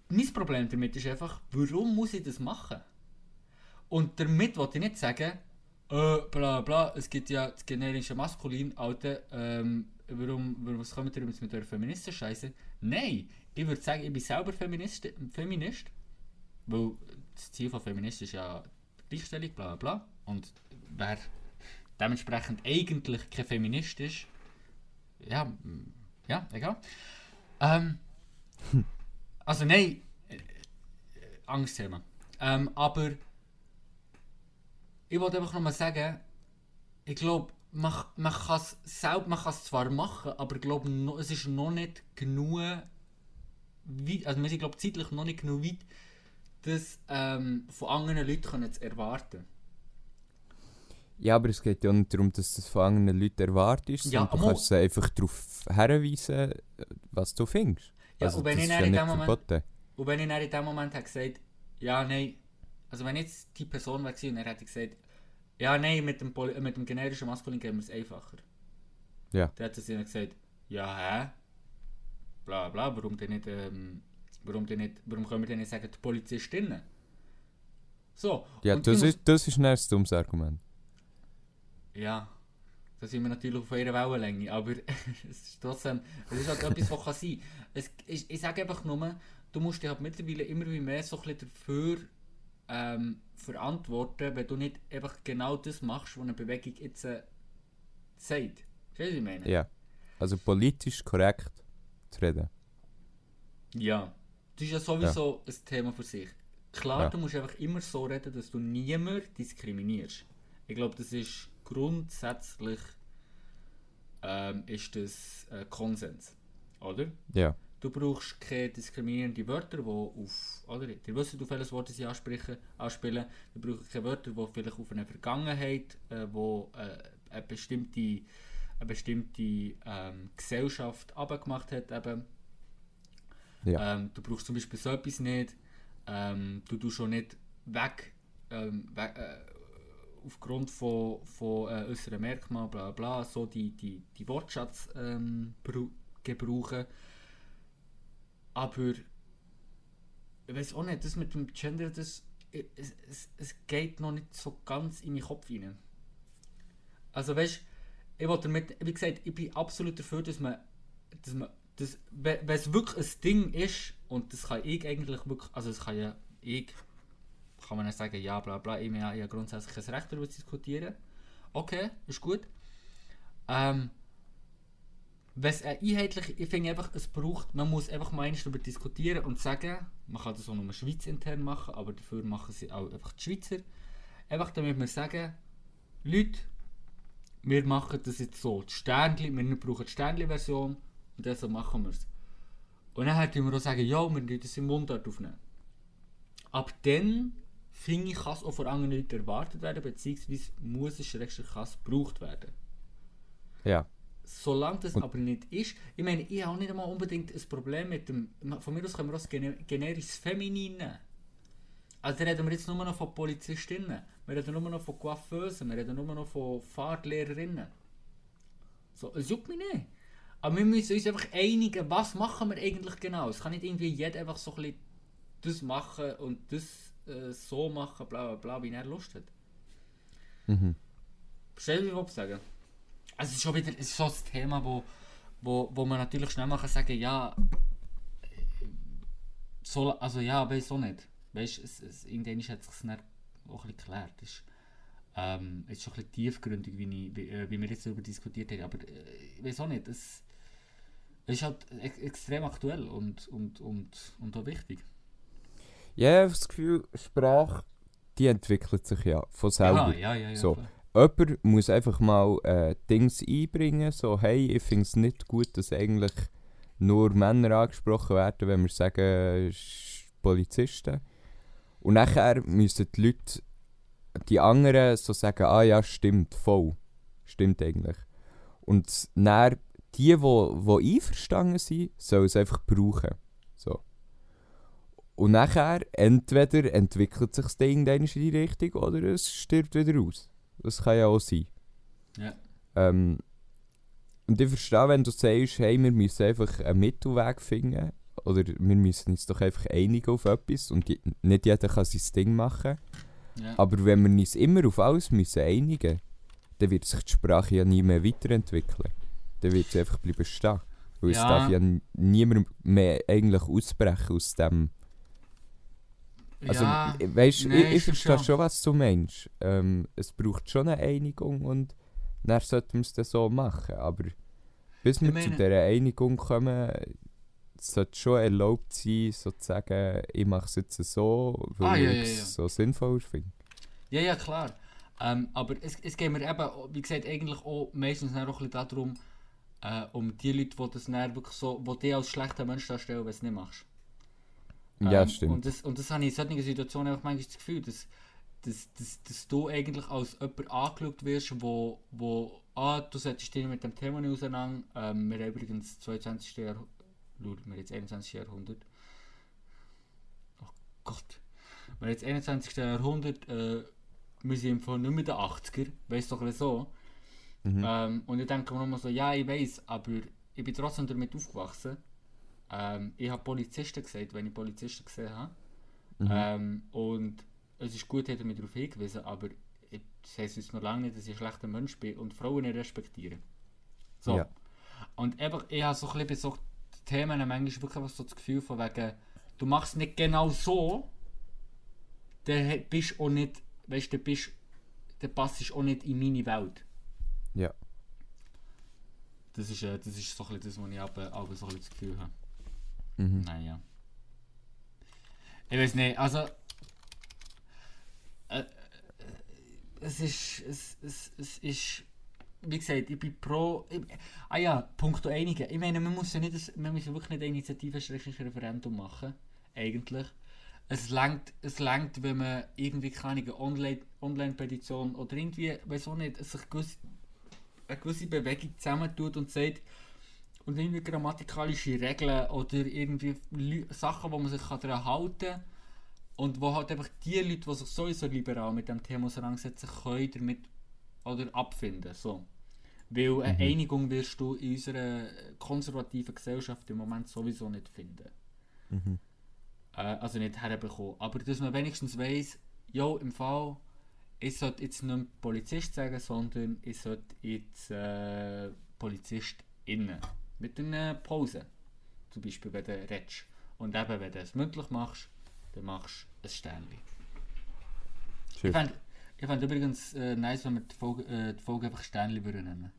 mein Problem damit ist einfach, warum muss ich das machen? Und damit wollte ich nicht sagen, äh, bla bla, es gibt ja das generische Maskulin, Alter, ähm, warum, warum was kommt ihr jetzt mit eurer Feministen scheiße? Nein, ich würde sagen, ich bin selber Feminist, Feminist, weil das Ziel von Feminist ist ja Gleichstellung, bla bla bla. Und wer dementsprechend eigentlich kein Feminist ist, ja, ja, egal. Ähm, also nein, äh, äh, Angstthema. Ähm, aber ich wollte einfach nochmal sagen, ich glaube, man, man kann es selbst, man kann es zwar machen, aber ich glaube, no, es ist noch nicht genug weit, also wir sind glaube zeitlich noch nicht genug weit, das ähm, von anderen Leuten können zu erwarten. Ja, aber es geht ja nicht darum, dass das von anderen Leuten erwartet ist, Ja, sondern du kannst sie einfach darauf hinweisen, was du findest. Ja, also und wenn das ich ist ja in nicht Moment- verboten. Und wenn ich dann in dem Moment habe gesagt ja, nein, also wenn jetzt die Person wäre gewesen und er hätte gesagt, ja, nein, mit dem, äh, mit dem generischen Maskulin gehen wir es einfacher. Ja. Dann hat sie dann gesagt, ja, hä? Bla bla, warum denn nicht, ähm, warum denn nicht, warum können wir denn nicht sagen, die Polizistinnen? So. Ja, das ist, das ist ein erstes dummes Argument. Ja, da sind wir natürlich auf ihrer Wellenlänge, aber es ist trotzdem, es ist halt etwas, was kann sein. Es, ich, ich sage einfach nur, du musst dich halt mittlerweile immer mehr so ein bisschen dafür ähm, verantworten, wenn du nicht einfach genau das machst, was eine Bewegung jetzt äh, sagt. Verstehst du, was ich meine? Ja. Also politisch korrekt zu reden. Ja. Das ist ja sowieso ein Thema für sich. Klar, Ja. du musst einfach immer so reden, dass du niemanden diskriminierst. Ich glaube, das ist grundsätzlich ähm, ist das äh, Konsens. Oder? Ja. Du brauchst keine diskriminierenden Wörter, die auf, oder, ihr wisst, auf welches Wort sie ansprechen, anspielen. Du brauchst keine Wörter, die vielleicht auf eine Vergangenheit, äh, wo äh, eine bestimmte, eine bestimmte ähm, Gesellschaft abgemacht hat. Eben. Ja. Ähm, du brauchst zum Beispiel so etwas nicht. Ähm, du tust schon nicht weg, ähm, weg äh, aufgrund von, von äh, äußeren Merkmalen, bla bla, so die, die, die Wortschatz ähm, brau- gebrauchen. Aber ich weiß auch nicht, das mit dem Gender, das, es, es, es geht noch nicht so ganz in meinen Kopf rein. Also weißt ich wollte damit, wie gesagt, ich bin absolut dafür, dass man, dass man das, wenn es wirklich ein Ding ist, und das kann ich eigentlich wirklich, also das kann ja ich, kann man dann sagen, ja bla bla, ich, habe ja grundsätzlich ein Recht darüber zu diskutieren. Okay, ist gut. Ähm, wenn es eine einheitliche, ich finde einfach, es braucht, man muss einfach mal darüber diskutieren und sagen, man kann das auch nur Schweiz intern machen, aber dafür machen sie auch einfach die Schweizer. Einfach damit wir sagen, Leute, wir machen das jetzt so, die Sternli, wir brauchen die Sternli-Version und deshalb machen wir es. Und dann hätten wir auch sagen, ja, wir müssen das im Mundart aufnehmen. Ab dann, finde ich, kann es auch von anderen Leuten erwartet werden, beziehungsweise muss es schrägstrich gebraucht werden. Ja. Solange das aber nicht ist, ich meine, ich habe auch nicht einmal unbedingt ein Problem mit dem, von mir aus können wir auch das gene- generisches Feminin nehmen. Also reden wir jetzt nur noch von Polizistinnen, wir reden nur noch von Coiffeusen, wir reden nur noch von Fahrtlehrerinnen. So, es juckt mich nicht. Aber wir müssen uns einfach einigen, was machen wir eigentlich genau. Es kann nicht irgendwie jeder einfach so ein bisschen das machen und das äh, so machen, bla bla bla, wie er Lust hat. Mhm. Verstehst du, wie ich sagen? Also es ist schon wieder es ist so ein Thema, wo, wo, wo man natürlich schnell mal kann sagen ja, so, also ja, weiß auch nicht. Weißt du, es, es, irgendwann hat sich dann auch ein bisschen geklärt. Es ist, ähm, es ist schon ein bisschen tiefgründig, wie, ich, wie, äh, wie wir jetzt darüber diskutiert haben. Aber äh, ich weiß auch nicht, es, es ist halt ex extrem aktuell und, und, und, und auch wichtig. Ja, ich habe das Gefühl, Sprache, die entwickelt sich ja von selber. Ja, ja, ja. ja So. klar. Jemand muss einfach mal äh, Dings einbringen, so hey, ich finde es nicht gut, dass eigentlich nur Männer angesprochen werden, wenn wir sagen, äh, Polizisten. Und nachher müssen die Leute, die anderen so sagen, ah ja, stimmt, voll. Stimmt eigentlich. Und dann, die, die, die einverstanden sind, sollen es einfach brauchen. Und nachher, entweder entwickelt sich das Ding in die Richtung oder es stirbt wieder aus. Das kann ja auch sein. Ja. Ähm, und ich verstehe, wenn du sagst, hey, wir müssen einfach einen Mittelweg finden. Oder wir müssen uns doch einfach einigen auf etwas und je- nicht jeder kann sein Ding machen. Ja. Aber wenn wir uns immer auf alles müssen einigen dann wird sich die Sprache ja nie mehr weiterentwickeln. Dann wird sie einfach bleiben stehen. Weil es Ja. darf ja niemand mehr eigentlich ausbrechen aus dem. Also, ja, weißt nee, ich, ich verstehe schon, was du meinst. Ähm, es braucht schon eine Einigung und dann sollten wir es dann so machen. Aber bis wir Ich zu meine- dieser Einigung kommen, sollte schon erlaubt sein, sozusagen, ich mache es jetzt so, weil Ah, ja, ja, ich es ja. so sinnvoll finde. Ja, ja, klar. Ähm, aber es, es geht mir eben, wie gesagt, eigentlich auch meistens auch ein bisschen darum, äh, um die Leute, die das dann wirklich so, die dich als schlechter Mensch darstellen, wenn du es nicht machst. Ja, Ähm, stimmt. Und das, und das habe ich in solchen Situationen auch manchmal das Gefühl, dass, dass, dass, dass du eigentlich als jemand angeschaut wirst, wo, wo ah, du setzt dich mit dem Thema nicht auseinander. Ähm, wir haben übrigens 22. Jahrhundert, wir haben jetzt 21. Jahrhundert. Oh Gott. Wir haben jetzt 21. Jahrhundert, äh, wir sind im Fall nicht mehr der 80er, weißt doch so. Mhm. Ähm, und ich denke mir immer so, ja, ich weiß, aber ich bin trotzdem damit aufgewachsen. Ähm, ich habe Polizisten gesagt, wenn ich Polizisten gesehen habe. Mhm. Ähm, und es ist gut, hat er mich darauf hingewiesen, aber ich- das heisst jetzt noch lange nicht, dass ich ein schlechter Mensch bin und Frauen nicht respektiere. So. Ja. Und eben, ich habe so ein bisschen bei so Themen manchmal wirklich so das Gefühl von wegen, du machst nicht genau so, dann bist du auch nicht, weißt du, bist dann passt auch nicht in meine Welt. Ja. Das ist, äh, das ist so ein bisschen das, was ich aber, aber so ein bisschen das Gefühl habe. Mhm. Naja. Ich weiß nicht, also. Äh, äh, es ist. Es, es, es ist. Wie gesagt, ich bin pro. Ich, ah ja, Punkt einigen. Ich meine, man muss ja nicht, man muss ja wirklich nicht eine Initiative schrägstrich Referendum machen. Eigentlich. Es langt, es langt, wenn man irgendwie keine Ahnung, Online- Online-Petition oder irgendwie, weiß auch nicht, sich gewisse, eine gewisse Bewegung zusammentut und sagt, und irgendwie grammatikalische Regeln oder irgendwie Lü- Sachen, wo man sich daran halten kann und wo halt einfach die Leute, die sich sowieso liberal mit dem Thema auseinandersetzen, können damit oder abfinden. So. Weil eine Mhm. Einigung wirst du in unserer konservativen Gesellschaft im Moment sowieso nicht finden. Mhm. Äh, also nicht herbekommen. Aber dass man wenigstens weiss, jo, im Fall, ich sollte jetzt nicht Polizist sagen, sondern ich sollte jetzt äh, PolizistInnen. Mit einer Pause. Zum Beispiel, wenn du redest. Und eben, wenn du es mündlich machst, dann machst du ein Sternchen. Ich fände ich fänd übrigens äh, nice, wenn wir die Folge, äh, die Folge einfach Sternchen würden nennen.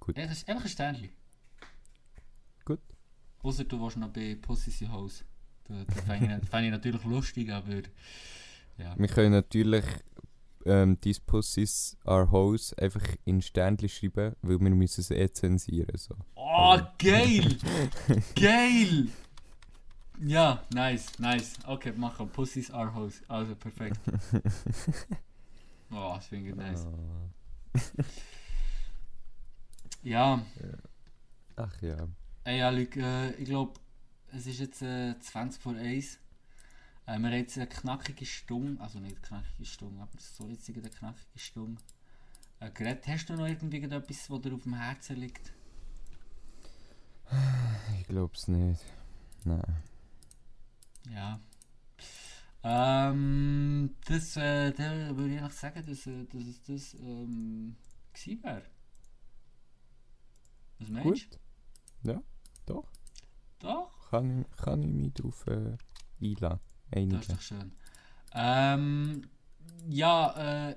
Gut. Einfach, einfach ein Sternchen. Gut. Außer du warst noch bei Pussy House. Das, fände ich, fänd ich natürlich lustig, aber ja. Wir können natürlich ähm, «These Pussies are Hoes» einfach in Sternchen schreiben, weil wir müssen es eh zensieren. So. Oh, geil! geil! Ja, nice, nice. Okay, machen. Pussies are hoes. Also, perfekt. Oh, das finde ich nice. Ja, Ach ja. ey, ja, Luc, äh, ich glaube, es ist jetzt äh, 20 vor 1. Äh, wir haben jetzt eine knackige Stunde, also nicht eine knackige Stunde, aber so jetzt eine knackige Stunde. Äh, geredet. Hast du noch irgendwie etwas, was dir auf dem Herzen liegt? Ich glaub's nicht. Nein. Ja. Ähm, das, äh, da würde ich eigentlich sagen, dass, äh, dass es das ähm, gewesen wäre. Was meinst Gut. Ja, doch. du? Doch, Kann ich, kann ich mich darauf äh, einladen. Das ist doch schön. Ähm, ja, äh,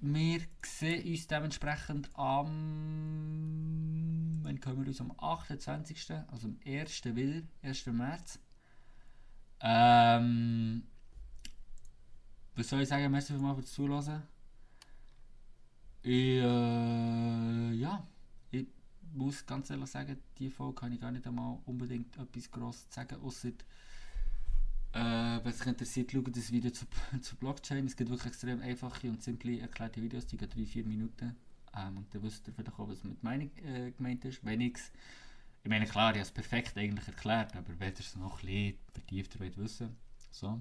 wir sehen uns dementsprechend am. Wann können wir uns? Am 28. Also am 1. wieder, 1. März. Ähm, was soll ich sagen? Merci vielmals fürs Zuhören. Ich, äh, ja, ich muss ganz ehrlich sagen, diese Folge kann ich gar nicht einmal unbedingt etwas Grosses sagen, außer äh, wenn es euch interessiert, schaut das Video zu, zu Blockchain. Es gibt wirklich extrem einfache und simple erklärte Videos, die gehen 3-4 Minuten. Ähm, und dann wisst ihr vielleicht auch, was mit Meinung äh, gemeint ist. Wenn ich's, ich meine, klar, ich habe es perfekt eigentlich erklärt, aber wenn ihr es noch ein bisschen vertiefter wollt wissen so.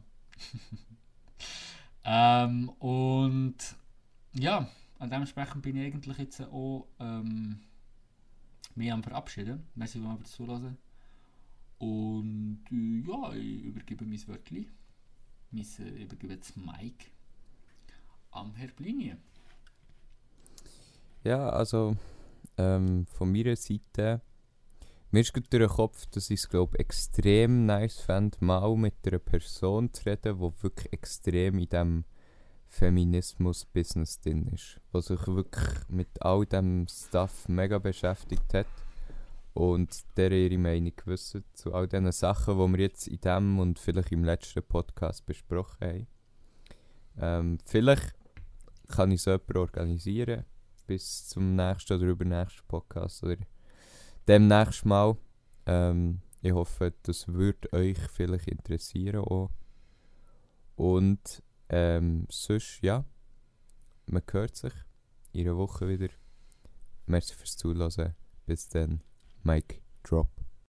ähm, und ja, an dementsprechend bin ich eigentlich jetzt auch ähm, mich am Verabschieden. Merci, wenn fürs Zuhören. Und äh, ja, ich übergebe mein Wörtchen. Mein, äh, übergebe jetzt Mike am Herr Blinie. Ja, also ähm, von meiner Seite, mir ist durch den Kopf, dass ich es glaube extrem nice fände, mal mit einer Person zu reden, die wirklich extrem in diesem Feminismus-Business drin ist. Die sich wirklich mit all dem Stuff mega beschäftigt hat und der ihre Meinung wissen zu all diesen Sachen, die wir jetzt in dem und vielleicht im letzten Podcast besprochen haben. Ähm, vielleicht kann ich so jemanden organisieren bis zum nächsten oder übernächsten Podcast oder demnächst mal. Ähm, ich hoffe, das wird euch vielleicht interessieren auch. Und ähm, sonst, ja, man hört sich in einer Woche wieder. Merci fürs Zuhören. Bis dann, Mike Drop.